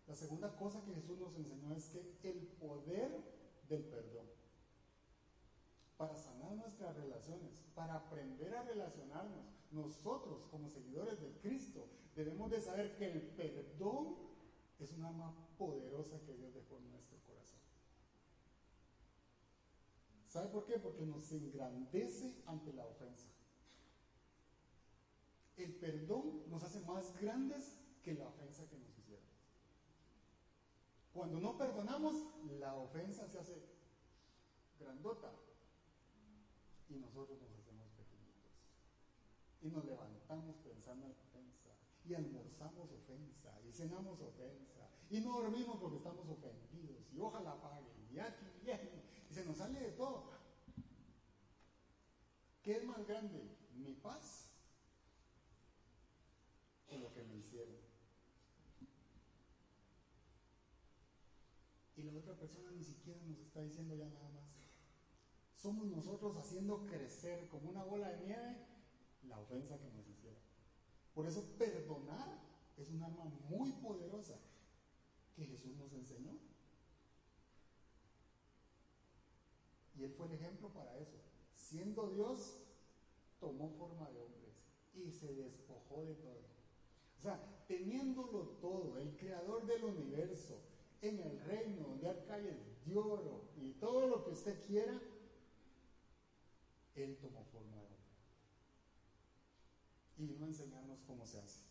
A: La segunda cosa que Jesús nos enseñó es que el poder del perdón para sanar nuestras relaciones, para aprender a relacionarnos, nosotros como seguidores de Cristo debemos de saber que el perdón es un arma poderosa que Dios dejó en nuestro corazón. ¿Sabe por qué? Porque nos engrandece ante la ofensa. El perdón nos hace más grandes que la ofensa que nos cuando no perdonamos, la ofensa se hace grandota y nosotros nos hacemos pequeñitos. Y nos levantamos pensando en ofensa, y almorzamos ofensa, y cenamos ofensa, y no dormimos porque estamos ofendidos, y ojalá paguen, y aquí, y, y se nos sale de todo. ¿Qué es más grande? ¿Mi paz o lo que me hicieron? y la otra persona ni siquiera nos está diciendo ya nada más. Somos nosotros haciendo crecer como una bola de nieve la ofensa que nos hicieron. Por eso perdonar es un arma muy poderosa que Jesús nos enseñó. Y Él fue el ejemplo para eso. Siendo Dios, tomó forma de hombres y se despojó de todo. O sea, teniéndolo todo, el creador del universo, en el reino donde hay de oro y todo lo que usted quiera, Él tomó forma de hombre. Y vino a enseñarnos cómo se hace.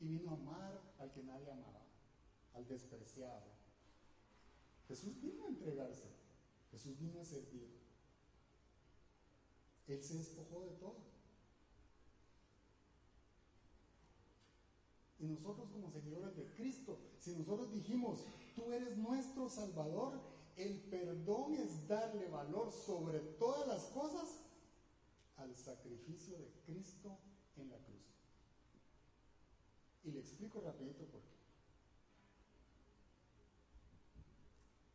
A: Y vino a amar al que nadie amaba, al despreciado. Jesús vino a entregarse. Jesús vino a servir. Él se despojó de todo. Y nosotros como seguidores de Cristo, si nosotros dijimos, tú eres nuestro Salvador, el perdón es darle valor sobre todas las cosas al sacrificio de Cristo en la cruz. Y le explico rapidito por qué.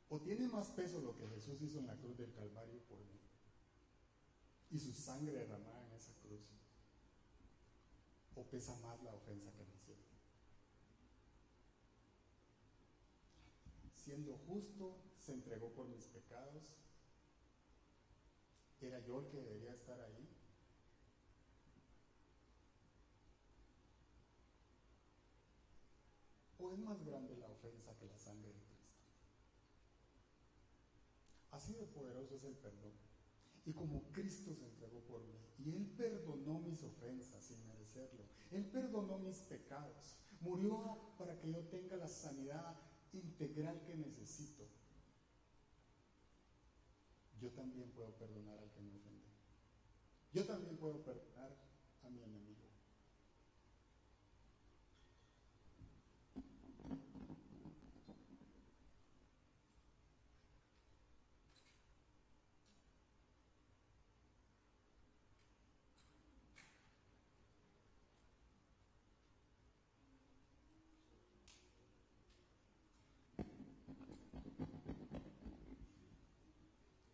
A: O tiene más peso lo que Jesús hizo en la cruz del Calvario por mí y su sangre derramada en esa cruz, o pesa más la ofensa que hicieron. Siendo justo, se entregó por mis pecados. ¿Era yo el que debería estar ahí? ¿O es más grande la ofensa que la sangre de Cristo? Así de poderoso es el perdón. Y como Cristo se entregó por mí, y Él perdonó mis ofensas sin merecerlo, Él perdonó mis pecados, murió para que yo tenga la sanidad integral que necesito. Yo también puedo perdonar al que me ofende. Yo también puedo perdonar a mi enemigo.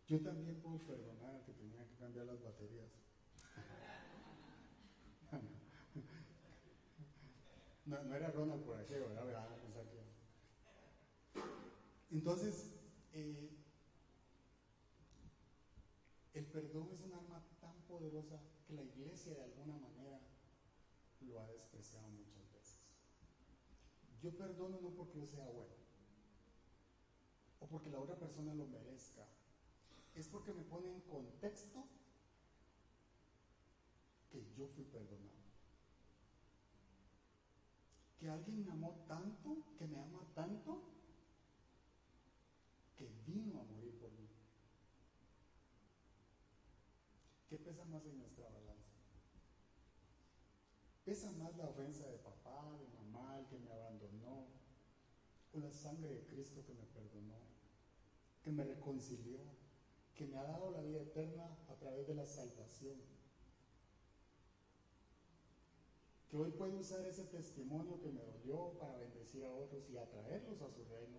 A: Yo también puedo perdonar al que tenía que cambiar las baterías. No, era Ronald por aquí, ¿verdad? Entonces, eh, el perdón es un arma tan poderosa que la iglesia de alguna manera lo ha despreciado muchas veces. Yo perdono no porque yo sea bueno o porque la otra persona lo merezca, es porque me pone en contexto que yo fui perdonado. Que alguien me amó tanto, que me ama tanto, que vino a morir por mí. ¿Qué pesa más en nuestra balanza? ¿Pesa más la ofensa de papá, de mamá, el que me abandonó? ¿O la sangre de Cristo que me perdonó, que me reconcilió? Que me ha dado la vida eterna a través de la salvación. Que hoy puedo usar ese testimonio que me dolió para bendecir a otros y atraerlos a su reino.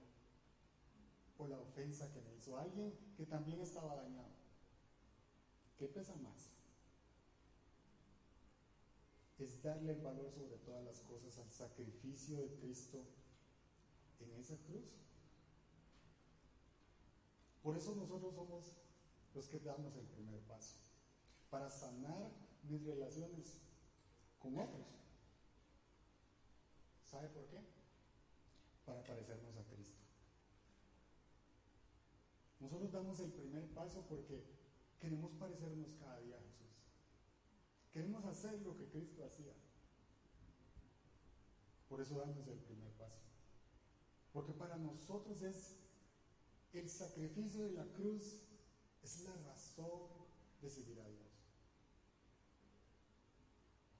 A: O la ofensa que me hizo alguien que también estaba dañado. ¿Qué pesa más? Es darle el valor sobre todas las cosas al sacrificio de Cristo en esa cruz. Por eso nosotros somos los que damos el primer paso para sanar mis relaciones con otros. ¿Sabe por qué? Para parecernos a Cristo. Nosotros damos el primer paso porque queremos parecernos cada día a Jesús. Queremos hacer lo que Cristo hacía. Por eso damos el primer paso. Porque para nosotros es el sacrificio de la cruz es la razón de seguir a Dios.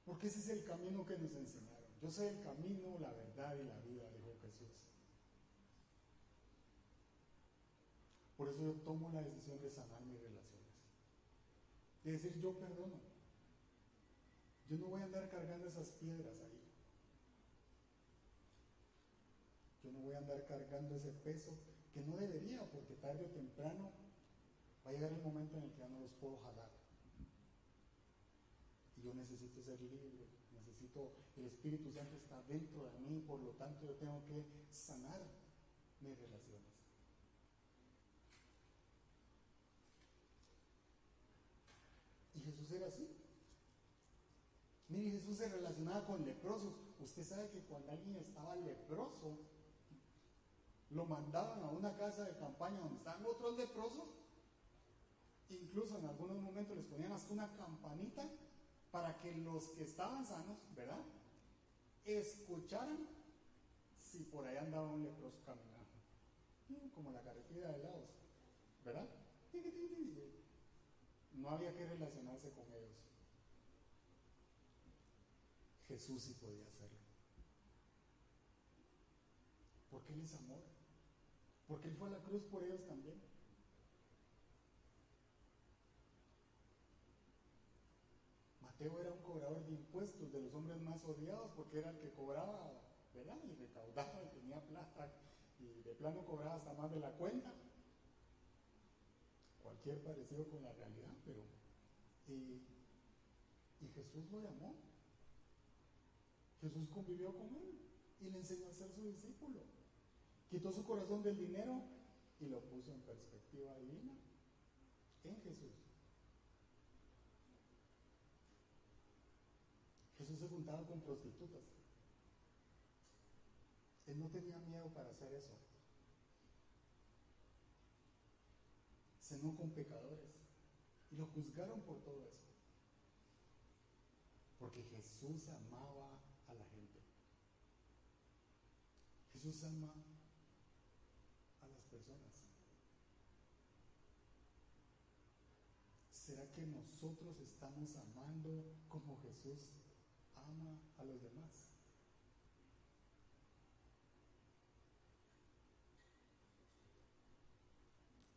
A: Porque ese es el camino que nos enseñaron. Yo soy el camino, la verdad y la vida, dijo Jesús. Por eso yo tomo la decisión de sanar mis relaciones. De decir, yo perdono. Yo no voy a andar cargando esas piedras ahí. Yo no voy a andar cargando ese peso que no debería, porque tarde o temprano Va a llegar un momento en el que ya no los puedo jalar. Y yo necesito ser libre, necesito, el Espíritu Santo está dentro de mí, por lo tanto yo tengo que sanar mis relaciones. Y Jesús era así. Mire, Jesús se relacionaba con leprosos. Usted sabe que cuando alguien estaba leproso, lo mandaban a una casa de campaña donde estaban otros leprosos. Incluso en algunos momentos les ponían hasta una campanita para que los que estaban sanos, ¿verdad? Escucharan si por ahí andaba un leproso caminando. Como la carretera de Laos, ¿verdad? No había que relacionarse con ellos. Jesús sí podía hacerlo. Porque Él es amor. Porque Él fue a la cruz por ellos también. Mateo era un cobrador de impuestos, de los hombres más odiados, porque era el que cobraba, ¿verdad? Y recaudaba y tenía plata y de plano cobraba hasta más de la cuenta. Cualquier parecido con la realidad, pero... Y, y Jesús lo llamó. Jesús convivió con él y le enseñó a ser su discípulo. Quitó su corazón del dinero y lo puso en perspectiva divina en Jesús. Jesús se juntaba con prostitutas. Él no tenía miedo para hacer eso. Cenó con pecadores y lo juzgaron por todo eso. Porque Jesús amaba a la gente. Jesús ama a las personas. ¿Será que nosotros estamos amando como Jesús ama a los demás?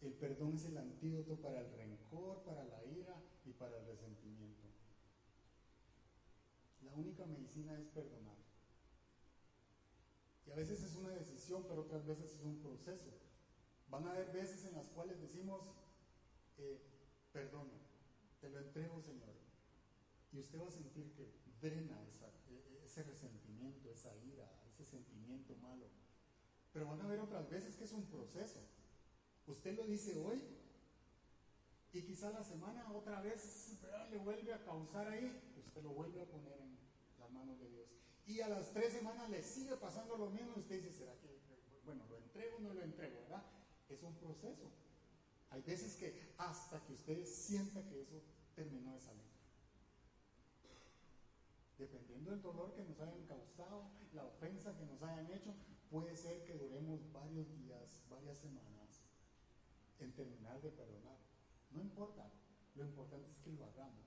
A: El perdón es el antídoto para el rencor, para la ira y para el resentimiento. La única medicina es perdonar. Y a veces es una decisión, pero otras veces es un proceso. Van a haber veces en las cuales decimos, eh, perdono, te lo entrego, Señor. Y usted va a sentir que drena e, e, ese resentimiento, esa ira, ese sentimiento malo. Pero van a haber otras veces que es un proceso. Usted lo dice hoy y quizá la semana otra vez le vuelve a causar ahí, usted lo vuelve a poner en las manos de Dios. Y a las tres semanas le sigue pasando lo mismo y usted dice, ¿será que, bueno, lo entrego o no lo entrego, verdad? Es un proceso. Hay veces que hasta que usted sienta que eso terminó de salir. Dependiendo del dolor que nos hayan causado, la ofensa que nos hayan hecho, puede ser que duremos varios días, varias semanas en terminar de perdonar. No importa, lo importante es que lo hagamos,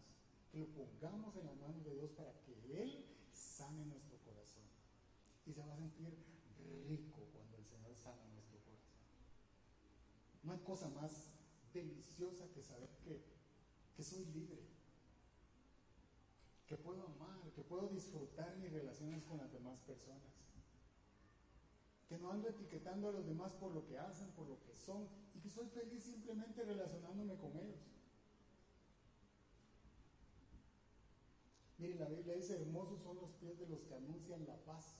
A: que lo pongamos en las manos de Dios para que Él sane nuestro corazón. Y se va a sentir rico cuando el Señor sana nuestro corazón. No hay cosa más deliciosa que saber que, que soy libre, que puedo amar, que puedo disfrutar mis relaciones con las demás personas que no ando etiquetando a los demás por lo que hacen, por lo que son, y que soy feliz simplemente relacionándome con ellos. Mire, la Biblia dice, hermosos son los pies de los que anuncian la paz.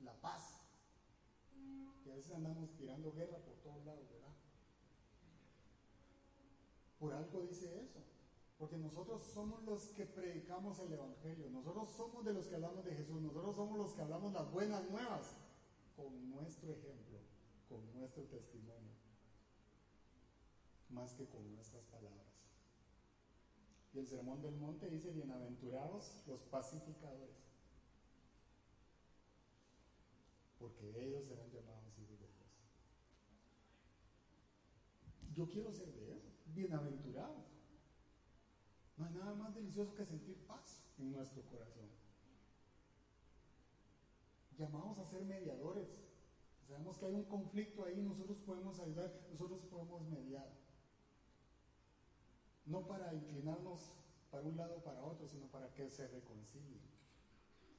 A: La paz. Que a veces andamos tirando guerra por todos lados, ¿verdad? Por algo dice eso. Porque nosotros somos los que predicamos el Evangelio, nosotros somos de los que hablamos de Jesús, nosotros somos los que hablamos las buenas nuevas con nuestro ejemplo, con nuestro testimonio, más que con nuestras palabras. Y el Sermón del Monte dice, bienaventurados los pacificadores, porque ellos serán llamados hijos de Dios. Yo quiero ser de esos, bienaventurados. No hay nada más delicioso que sentir paz en nuestro corazón. Llamados a ser mediadores. Sabemos que hay un conflicto ahí, nosotros podemos ayudar, nosotros podemos mediar. No para inclinarnos para un lado o para otro, sino para que se reconcilien,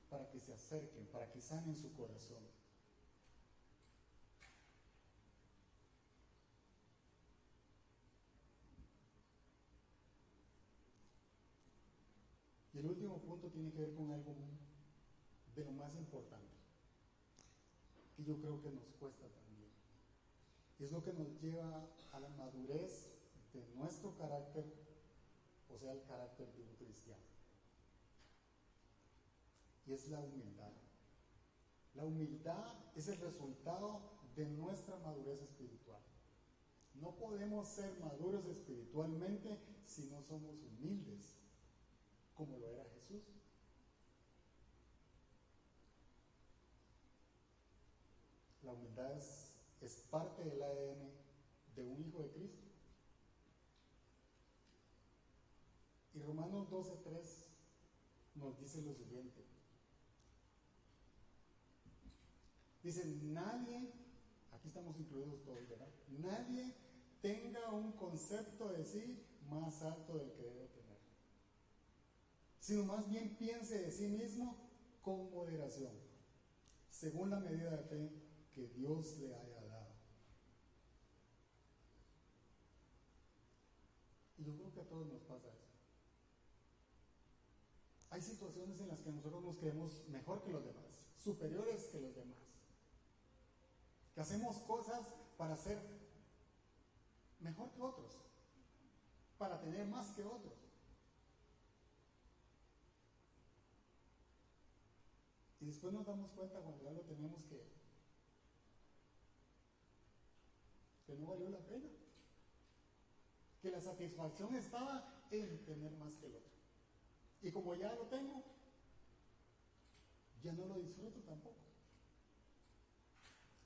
A: para que se acerquen, para que sanen su corazón. El último punto tiene que ver con algo de lo más importante, que yo creo que nos cuesta también. Es lo que nos lleva a la madurez de nuestro carácter, o sea, el carácter de un cristiano. Y es la humildad. La humildad es el resultado de nuestra madurez espiritual. No podemos ser maduros espiritualmente si no somos humildes, como lo era Jesús. La humildad es, parte del ADN de un hijo de Cristo. Y Romanos 12.3 nos dice lo siguiente. Dice, nadie, aquí estamos incluidos todos, ¿verdad? Nadie tenga un concepto de sí más alto del que debe sino más bien piense de sí mismo con moderación, según la medida de fe que Dios le haya dado. Y yo creo que a todos nos pasa eso. Hay situaciones en las que nosotros nos creemos mejor que los demás, superiores que los demás. Que hacemos cosas para ser mejor que otros, para tener más que otros. Y después nos damos cuenta cuando ya lo tenemos que, que no valió la pena. Que la satisfacción estaba en tener más que el otro. Y como ya lo tengo, ya no lo disfruto tampoco.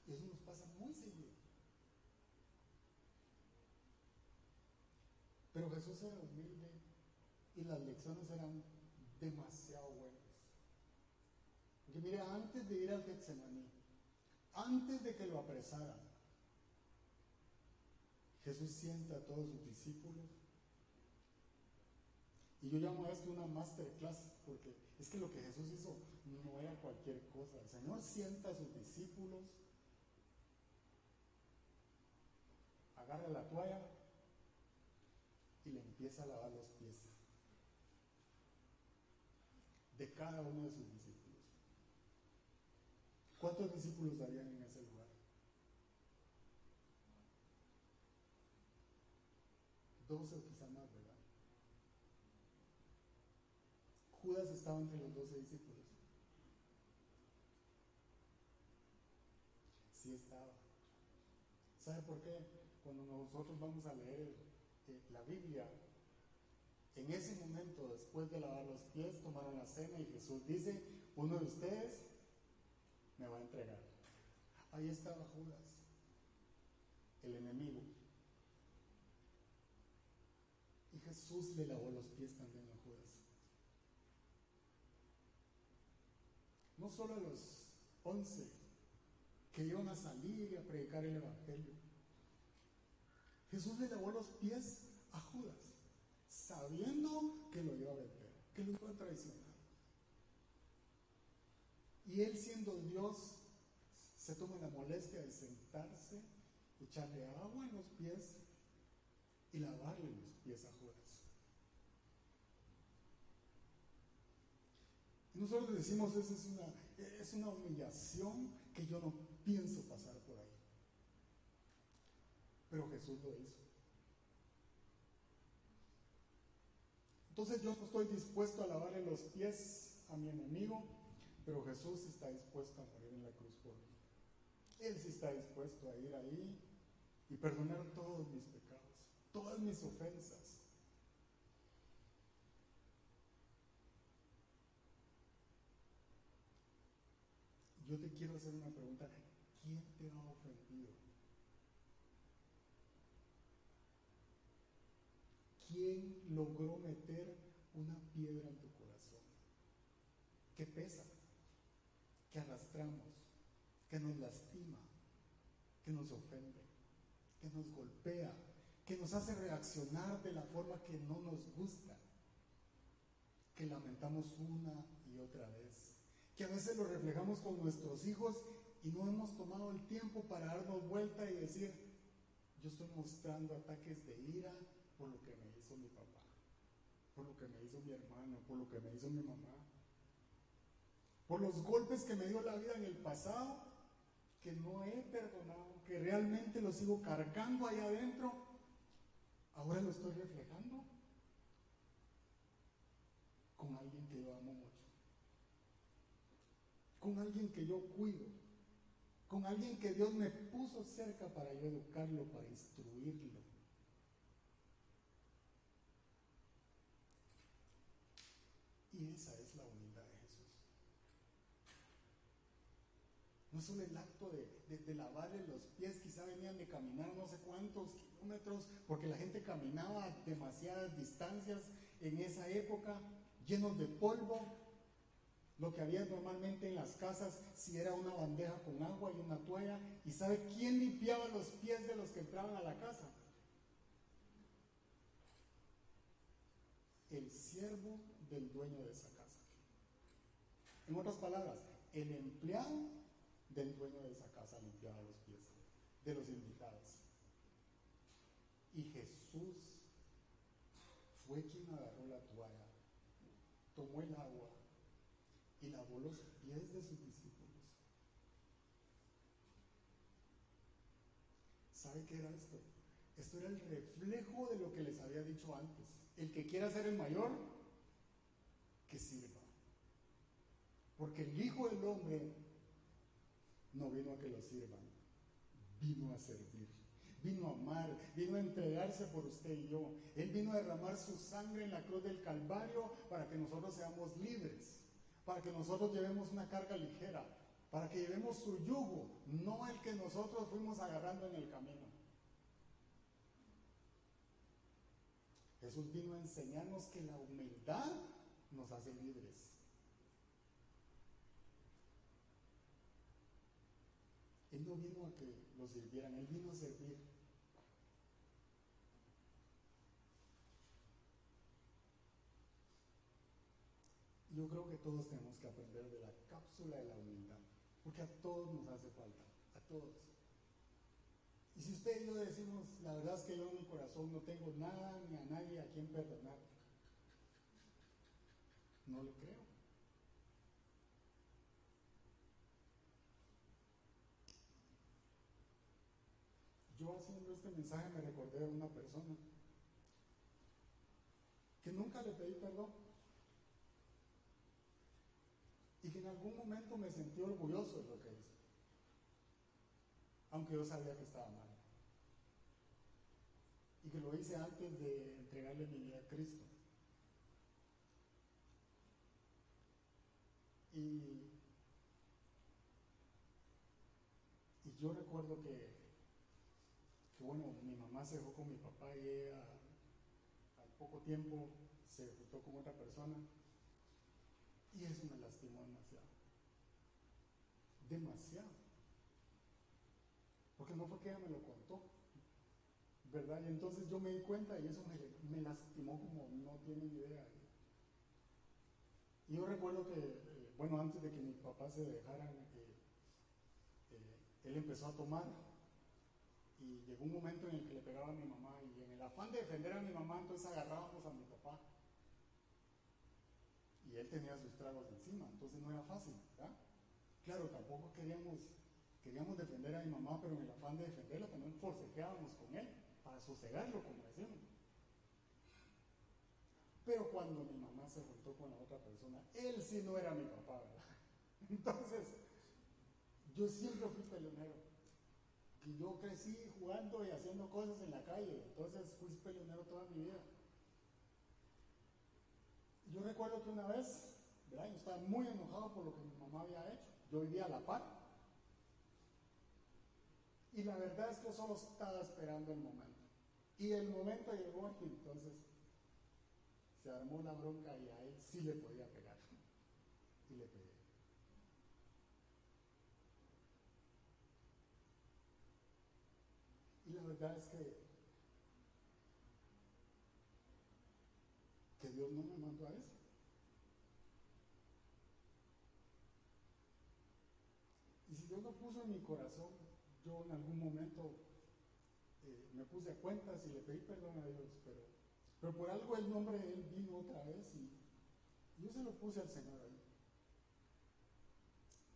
A: Y eso nos pasa muy seguido. Pero Jesús era humilde y las lecciones eran demasiado buenas. Mire, antes de ir al Getsemaní, antes de que lo apresaran, Jesús sienta a todos sus discípulos. Y yo llamo a esto una masterclass, porque es que lo que Jesús hizo no era cualquier cosa. El Señor sienta a sus discípulos, agarra la toalla y le empieza a lavar los pies de cada uno de sus discípulos. ¿Cuántos discípulos habían en ese lugar? Doce quizá más, ¿verdad? Judas estaba entre los doce discípulos. Sí estaba. ¿Sabe por qué? Cuando nosotros vamos a leer la Biblia, en ese momento, después de lavar los pies, tomaron la cena y Jesús dice, uno de ustedes me va a entregar. Ahí estaba Judas, el enemigo. Y Jesús le lavó los pies también a Judas. No solo a los once que iban a salir y a predicar el Evangelio, Jesús le lavó los pies a Judas, sabiendo que lo iba a vender, que lo iba a traicionar. Y él siendo Dios, se toma la molestia de sentarse, echarle agua en los pies y lavarle los pies a Judas. Y nosotros decimos, esa es una, es una humillación que yo no pienso pasar por ahí. Pero Jesús lo hizo. Entonces yo no estoy dispuesto a lavarle los pies a mi enemigo, pero Jesús está dispuesto a morir en la cruz por mí. Él sí está dispuesto a ir ahí y perdonar todos mis pecados, todas mis ofensas. Yo te quiero hacer una pregunta. ¿Quién te ha ofendido? ¿Quién logró meter una piedra en tu corazón? Que pesa, que nos lastima, que nos ofende, que nos golpea, que nos hace reaccionar de la forma que no nos gusta, que lamentamos una y otra vez, que a veces lo reflejamos con nuestros hijos y no hemos tomado el tiempo para darnos vuelta y decir, yo estoy mostrando ataques de ira por lo que me hizo mi papá, por lo que me hizo mi hermano, por lo que me hizo mi mamá, por los golpes que me dio la vida en el pasado, que no he perdonado, que realmente lo sigo cargando ahí adentro, ahora lo estoy reflejando con alguien que yo amo mucho, con alguien que yo cuido, con alguien que Dios me puso cerca para yo educarlo, para instruirlo. Y esa es la humildad de Jesús. No solo el acto de, de, lavarle los pies, quizá venían de caminar no sé cuántos kilómetros, porque la gente caminaba demasiadas distancias en esa época, llenos de polvo, lo que había normalmente en las casas, si era una bandeja con agua y una toalla. ¿Y sabe quién limpiaba los pies de los que entraban a la casa? El siervo del dueño de esa casa. En otras palabras, el empleado del dueño de esa casa limpiaba los pies de los invitados. Y Jesús fue quien agarró la toalla, tomó el agua y lavó los pies de sus discípulos. ¿Sabe qué era esto? Esto era el reflejo de lo que les había dicho antes. El que quiera ser el mayor, que sirva. Porque el Hijo del Hombre no vino a que lo sirvan, vino a servir, vino a amar, vino a entregarse por usted y yo. Él vino a derramar su sangre en la cruz del Calvario para que nosotros seamos libres para que nosotros llevemos una carga ligera, para que llevemos su yugo, no el que nosotros fuimos agarrando en el camino. Jesús vino a enseñarnos que la humildad nos hace libres. Él no vino a que lo sirvieran, Él vino a servir. yo creo que todos tenemos que aprender de la cápsula de la humildad, porque a todos nos hace falta, a todos. Y si usted y yo decimos, la verdad es que yo en mi corazón no tengo nada ni a nadie a quien perdonar, no lo creo. Yo haciendo este mensaje me recordé de una persona que nunca le pedí perdón y que en algún momento me sentí orgulloso de lo que hice, aunque yo sabía que estaba mal. Y que lo hice antes de entregarle mi vida a Cristo yo recuerdo que, que, bueno, mi se dejó con mi papá y ella al poco tiempo se juntó con otra persona y eso me lastimó demasiado. Demasiado. Porque no fue que ella me lo contó. ¿Verdad? Y entonces yo me di cuenta y eso me, lastimó como no tienen idea. Y yo recuerdo que, eh, bueno, antes de que mis papás se dejaran, eh, eh, él empezó a tomar llegó un momento en el que le pegaba a mi mamá y en el afán de defender a mi mamá entonces agarrábamos a mi papá y él tenía sus tragos encima, entonces no era fácil, ¿verdad? Claro, tampoco queríamos, queríamos defender a mi mamá, pero en el afán de defenderla también forcejeábamos con él, para sosegarlo, como decimos. Pero cuando mi mamá se juntó con la otra persona, él sí no era mi papá, ¿verdad? Entonces, yo siempre fui peleonero. Y yo crecí jugando y haciendo cosas en la calle, entonces fui peleonero toda mi vida. Yo recuerdo que una vez, yo estaba muy enojado por lo que mi mamá había hecho. Yo vivía a la par. Y la verdad es que solo estaba esperando el momento. Y el momento llegó y entonces se armó la bronca y a él sí le podía pegar. Y le pegué. Y la verdad es que que Dios no me mandó a eso. Y si Dios lo puso en mi corazón, yo en algún momento eh, me puse a cuentas y le pedí perdón a Dios, pero, pero por algo el nombre de Él vino otra vez y yo se lo puse al Señor ahí.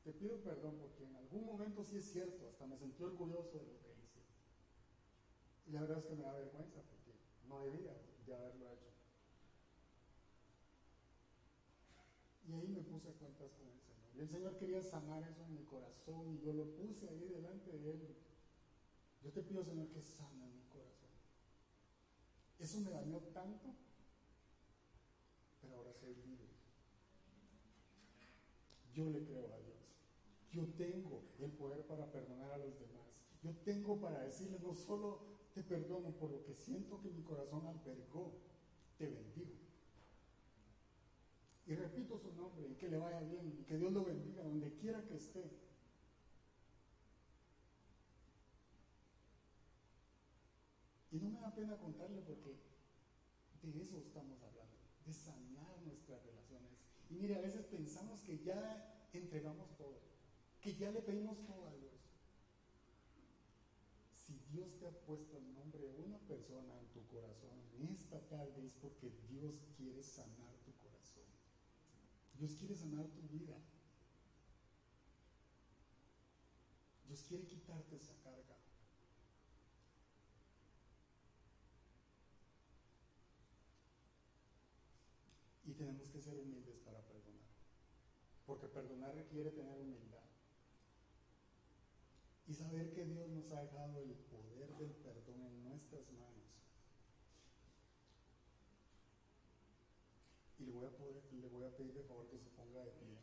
A: Te pido perdón porque en algún momento sí es cierto, hasta me sentí orgulloso de lo que. Y la verdad es que me da vergüenza porque no debía de haberlo hecho. Y ahí me puse cuentas con el Señor. Y el Señor quería sanar eso en mi corazón y yo lo puse ahí delante de Él. Yo te pido, Señor, que sana mi corazón. Eso me dañó tanto, pero ahora soy libre. Yo le creo a Dios. Yo tengo el poder para perdonar a los demás. Yo tengo para decirle, no solo te perdono por lo que siento que mi corazón albergó, te bendigo. Y repito su nombre y que le vaya bien y que Dios lo bendiga donde quiera que esté. Y no me da pena contarle porque de eso estamos hablando, de sanar nuestras relaciones. Y mire, a veces pensamos que ya entregamos todo, que ya le pedimos todo a Dios. Dios te ha puesto el nombre de una persona en tu corazón en esta tarde es porque Dios quiere sanar tu corazón. Dios quiere sanar tu vida. Dios quiere quitarte esa carga. Y tenemos que ser humildes para perdonar. Porque perdonar requiere tener humildad. Y saber que Dios nos ha dejado el Y le voy a, poder, le voy a pedir de favor que se ponga de pie.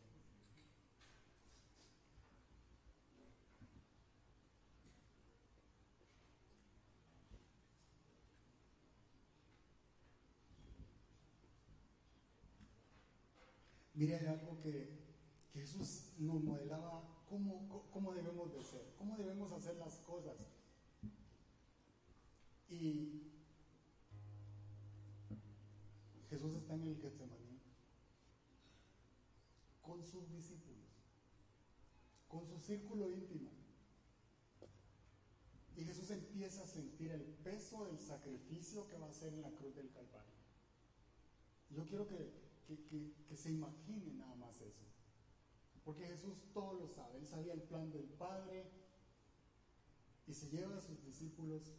A: Mire, hay algo que, que Jesús nos modelaba cómo, cómo, debemos de ser, cómo debemos hacer las cosas. Y Jesús está en el Getsemaní con sus discípulos, con su círculo íntimo. Y Jesús empieza a sentir el peso del sacrificio que va a hacer en la cruz del Calvario. Yo quiero que, que, se imagine nada más eso. Porque Jesús todo lo sabe. Él sabía el plan del Padre y se lleva a sus discípulos.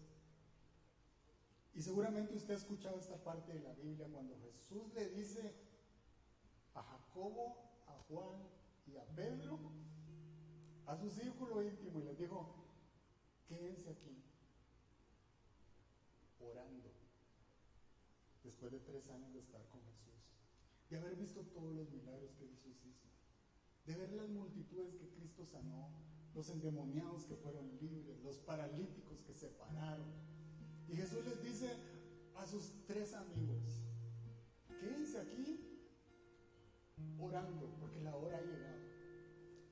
A: Y seguramente usted ha escuchado esta parte de la Biblia cuando Jesús le dice a Jacobo, a Juan y a Pedro, a su círculo íntimo, y les dijo, quédense aquí, orando, después de tres años de estar con Jesús, de haber visto todos los milagros que Jesús hizo, de ver las multitudes que Cristo sanó, los endemoniados que fueron libres, los paralíticos que se pararon. Y Jesús les dice a sus tres amigos, quédense aquí orando, porque la hora ha llegado.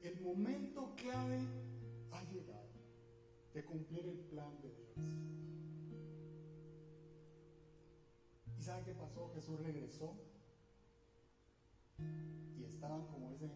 A: El momento clave ha llegado de cumplir el plan de Dios. ¿Y sabe qué pasó? Jesús regresó y estaban, como dicen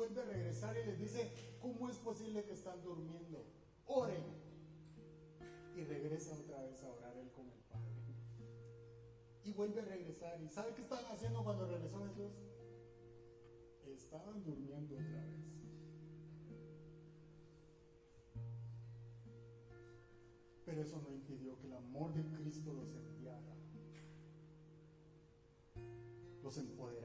A: vuelve a regresar y les dice, ¿cómo es posible que están durmiendo? Oren. Y regresa otra vez a orar él con el Padre. Y vuelve a regresar. ¿Y sabe qué estaban haciendo cuando regresó Jesús? Estaban durmiendo otra vez. Pero eso no impidió que el amor de Cristo los enviara, los empoderara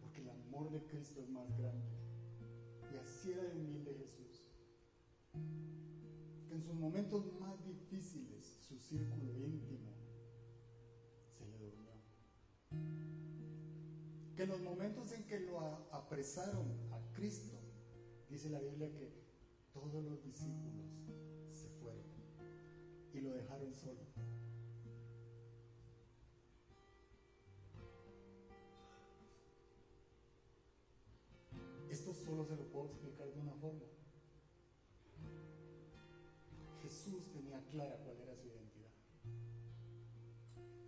A: porque el amor de Cristo es más grande. Y así era el humilde Jesús, que en sus momentos más difíciles su círculo íntimo se le durmió. Que en los momentos en que lo apresaron a Cristo, Dice la Biblia que todos los discípulos se fueron y lo dejaron solo. Solo se lo puedo explicar de una forma. clara cuál era su identidad.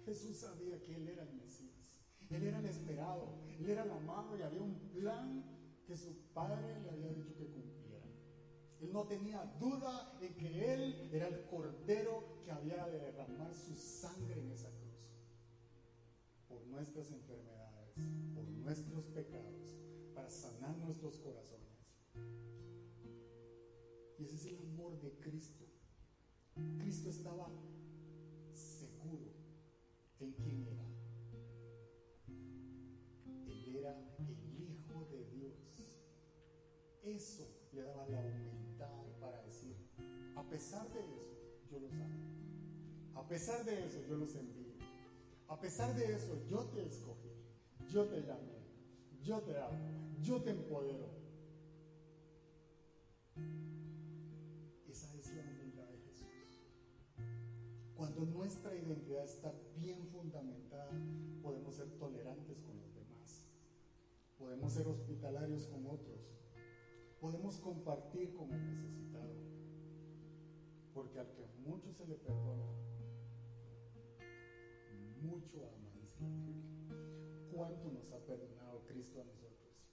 A: Jesús sabía que Él era el Mesías. Él era el esperado. Él era el amado y había un plan que su padre le había dicho que cumpliera. Él no tenía duda en que Él era el cordero que había de derramar su sangre en esa cruz. Por nuestras enfermedades, por nuestros pecados, para sanar nuestros Estaba seguro en quién era. Él era el Hijo de Dios. Eso le daba la humildad para decir, a pesar de eso, yo los amo. A pesar de eso, yo los envío. A pesar de eso, yo te escogí. Yo te llamé. Yo te amo. Yo te empodero. Cuando nuestra identidad está bien fundamentada, podemos ser tolerantes con los demás, podemos ser hospitalarios con otros, podemos compartir con el necesitado, porque al que mucho se le perdona, mucho ama, ¿Cuánto nos ha perdonado Cristo a nosotros?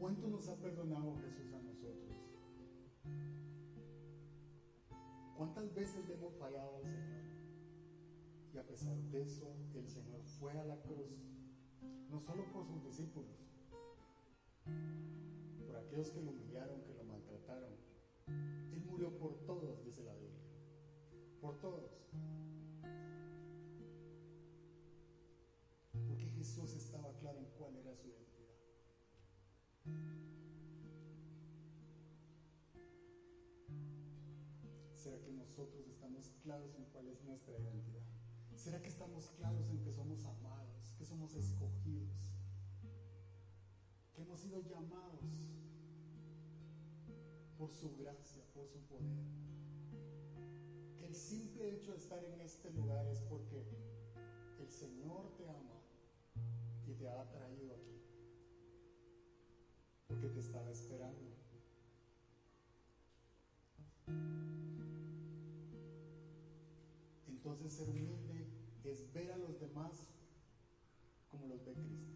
A: ¿Cuánto nos ha perdonado Jesús a nosotros? ¿Cuántas veces le hemos fallado al Señor? Y a pesar de eso, el Señor fue a la cruz, no solo por sus discípulos, por aquellos que lo humillaron, ¿Será que estamos claros en que somos amados, que somos escogidos, que hemos sido llamados por su gracia, por su poder? Que el simple hecho de estar en este lugar es porque el Señor te ama y te ha traído aquí, porque te estaba esperando. Entonces ser humilde es ver a los demás como los ve Cristo.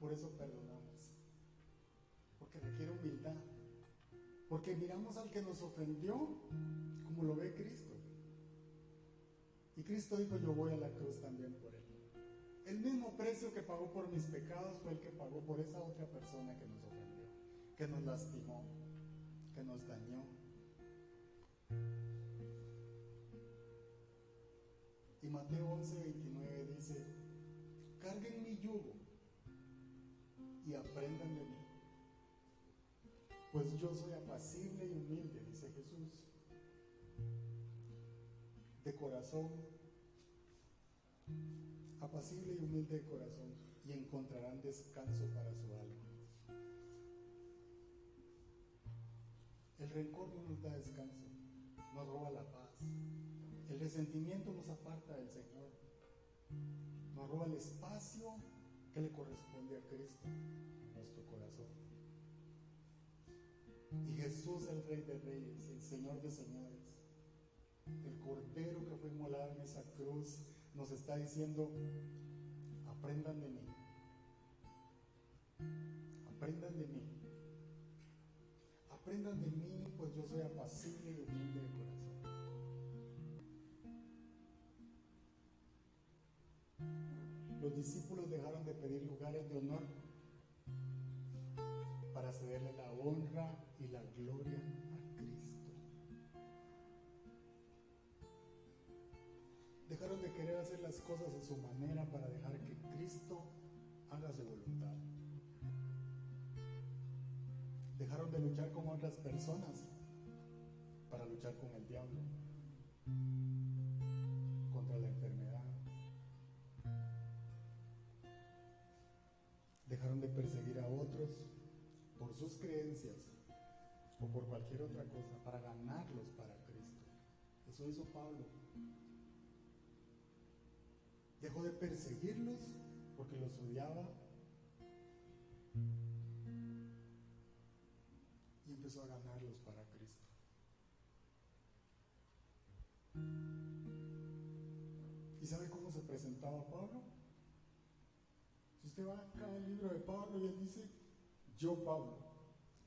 A: Por eso perdonamos. Porque requiere humildad. Porque miramos al que nos ofendió como lo ve Cristo. Y Cristo dijo, yo voy a la cruz también por él. El mismo precio que pagó por mis pecados fue el que pagó por esa otra persona que nos ofendió, que nos lastimó, que nos dañó. Y Mateo 11, 29 dice, carguen mi yugo y aprendan de mí. Pues yo soy apacible y humilde, dice Jesús, de corazón, apacible y humilde de corazón, y encontrarán descanso para su alma. El rencor no nos da descanso, nos roba la paz. El resentimiento nos aparta del Señor. Nos roba el espacio que le corresponde a Cristo en nuestro corazón. Y Jesús, el Rey de Reyes, el Señor de Señores, el Cordero que fue inmolado en esa cruz, nos está diciendo, aprendan de mí. Aprendan de mí. Aprendan de mí, pues yo soy apacible y humilde Los discípulos dejaron de pedir lugares de honor para cederle la honra y la gloria a Cristo. Dejaron de querer hacer las cosas a su manera para dejar que Cristo haga su voluntad. Dejaron de luchar con otras personas para luchar con el diablo. dejaron de perseguir a otros por sus creencias o por cualquier otra cosa para ganarlos para Cristo. Eso hizo Pablo. Dejó de perseguirlos porque los odiaba y empezó a ganarlos para Cristo. ¿Y sabe cómo se presentaba Pablo? Usted va acá al libro de Pablo y él dice, yo Pablo,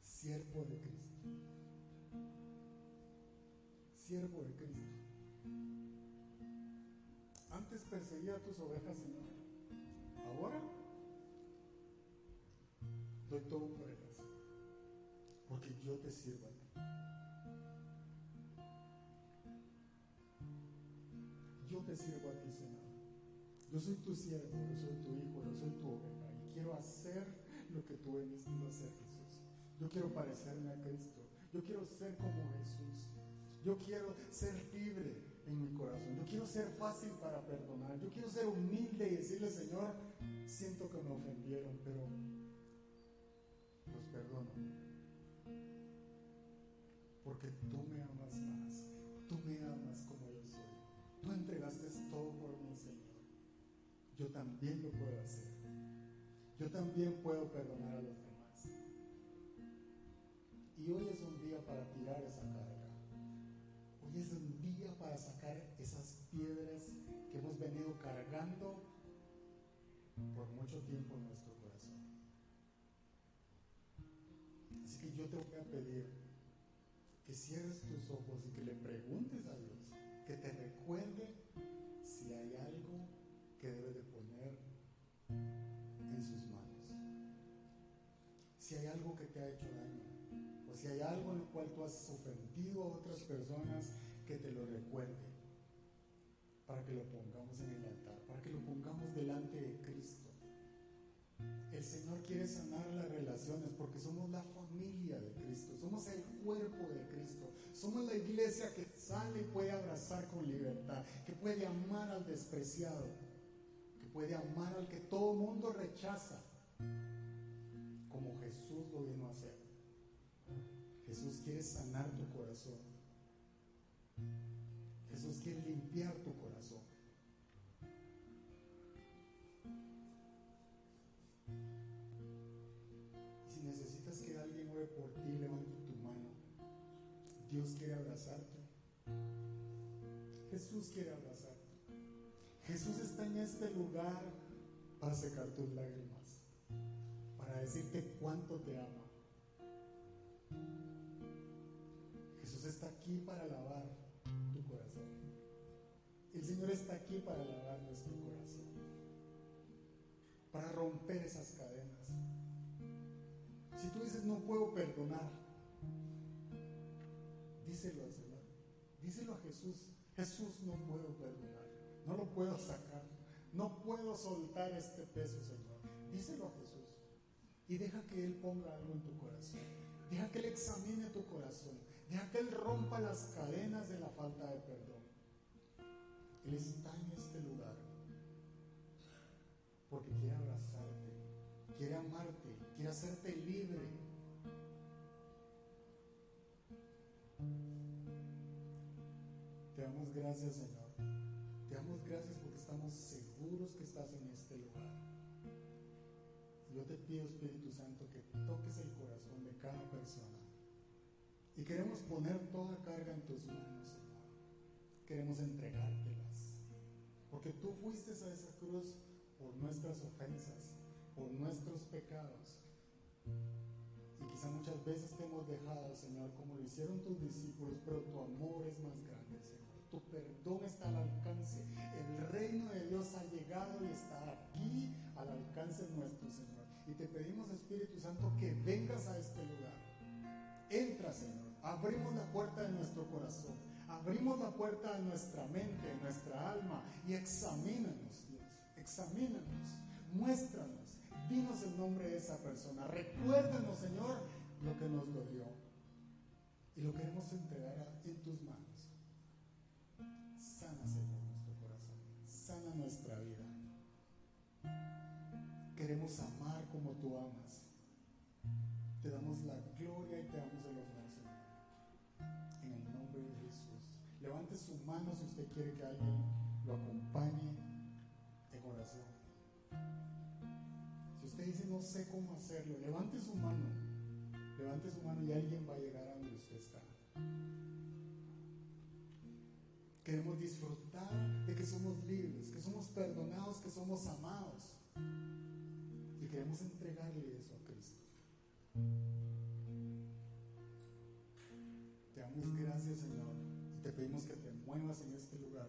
A: siervo de Cristo. Siervo de Cristo. Antes perseguía a tus ovejas, Señor. Ahora doy todo por ellas. Porque yo te sirvo a ti. Yo te sirvo a ti, Señor. Yo soy tu siervo, yo soy tu hijo, yo soy tu oveja. Y quiero hacer lo que tú veniste a hacer, Jesús. Yo quiero parecerme a Cristo. Yo quiero ser como Jesús. Yo quiero ser libre en mi corazón. Yo quiero ser fácil para perdonar. Yo quiero ser humilde y decirle, Señor, siento que me ofendieron, pero los perdono. Porque tú me amas más. Tú me amas Yo también lo puedo hacer. Yo también puedo perdonar a los demás. Y hoy es un día para tirar esa carga. Hoy es un día para sacar esas piedras que hemos venido cargando por mucho tiempo en nuestro corazón. Así que yo te voy a pedir que cierres tus ojos y que le preguntes a Dios, que te ha hecho daño, o si hay algo en el cual tú has ofendido a otras personas, que te lo recuerde, para que lo pongamos en el altar, para que lo pongamos delante de Cristo. El Señor quiere sanar las relaciones porque somos la familia de Cristo, somos el cuerpo de Cristo, somos la iglesia que sale y puede abrazar con libertad, que puede amar al despreciado, que puede amar al que todo mundo rechaza, como Jesús lo vino a hacer. Jesús quiere sanar tu corazón. Jesús quiere limpiar tu corazón. por ti, levanta tu mano. Dios quiere abrazarte. Jesús quiere abrazarte. Jesús está en este lugar para secar tus lágrimas, para decirte cuánto te ama. Jesús está aquí para lavar tu corazón. El Señor está aquí para lavar nuestro corazón, para romper esas cadenas si tú dices, no puedo perdonar, díselo al Señor. Díselo a Jesús. Jesús, no puedo perdonar. No lo puedo sacar. No puedo soltar este peso, Señor. Díselo a Jesús. Y deja que Él ponga algo en tu corazón. Deja que Él examine tu corazón. Deja que Él rompa las cadenas de la falta de perdón. Él está en este lugar porque quiere abrazarte, quiere amarte, quiere hacerte libre. Te damos gracias, Señor. Te damos gracias porque estamos seguros que estás en este lugar. Yo te pido, Espíritu toques el corazón de cada persona. Y queremos poner toda carga en tus manos, Señor. Queremos entregártelas. Porque tú fuiste a esa cruz por nuestras ofensas, por nuestros pecados. Y quizá muchas veces te hemos dejado, Señor, como lo hicieron tus discípulos, pero tu amor es más grande, Señor. Tu perdón está al alcance. El reino de Dios ha llegado y está aquí al alcance nuestro, Señor. Y te pedimos, Espíritu Santo, que vengas a este lugar. Entra, Señor. Abrimos la puerta de nuestro corazón. Abrimos la puerta de nuestra mente, de nuestra alma. Y examínanos, Dios. Examínanos. Muéstranos Dinos el nombre de esa persona. Recuérdanos, Señor, lo que nos lo dio. Y lo queremos entregar en tus manos. Sana, Señor, nuestro corazón. Sana nuestra. Queremos amar como tú amas. Te damos la gloria y te damos el honor. En el nombre de Jesús. Levante su mano si usted quiere que alguien lo acompañe en oración dice, no sé cómo hacerlo, levante su mano. Levante su mano y alguien va a llegar a donde usted está. Queremos disfrutar de que somos libres, que somos perdonados, que somos amados. Queremos entregarle eso a Cristo. Te damos gracias, Señor, y te pedimos que te muevas en este lugar.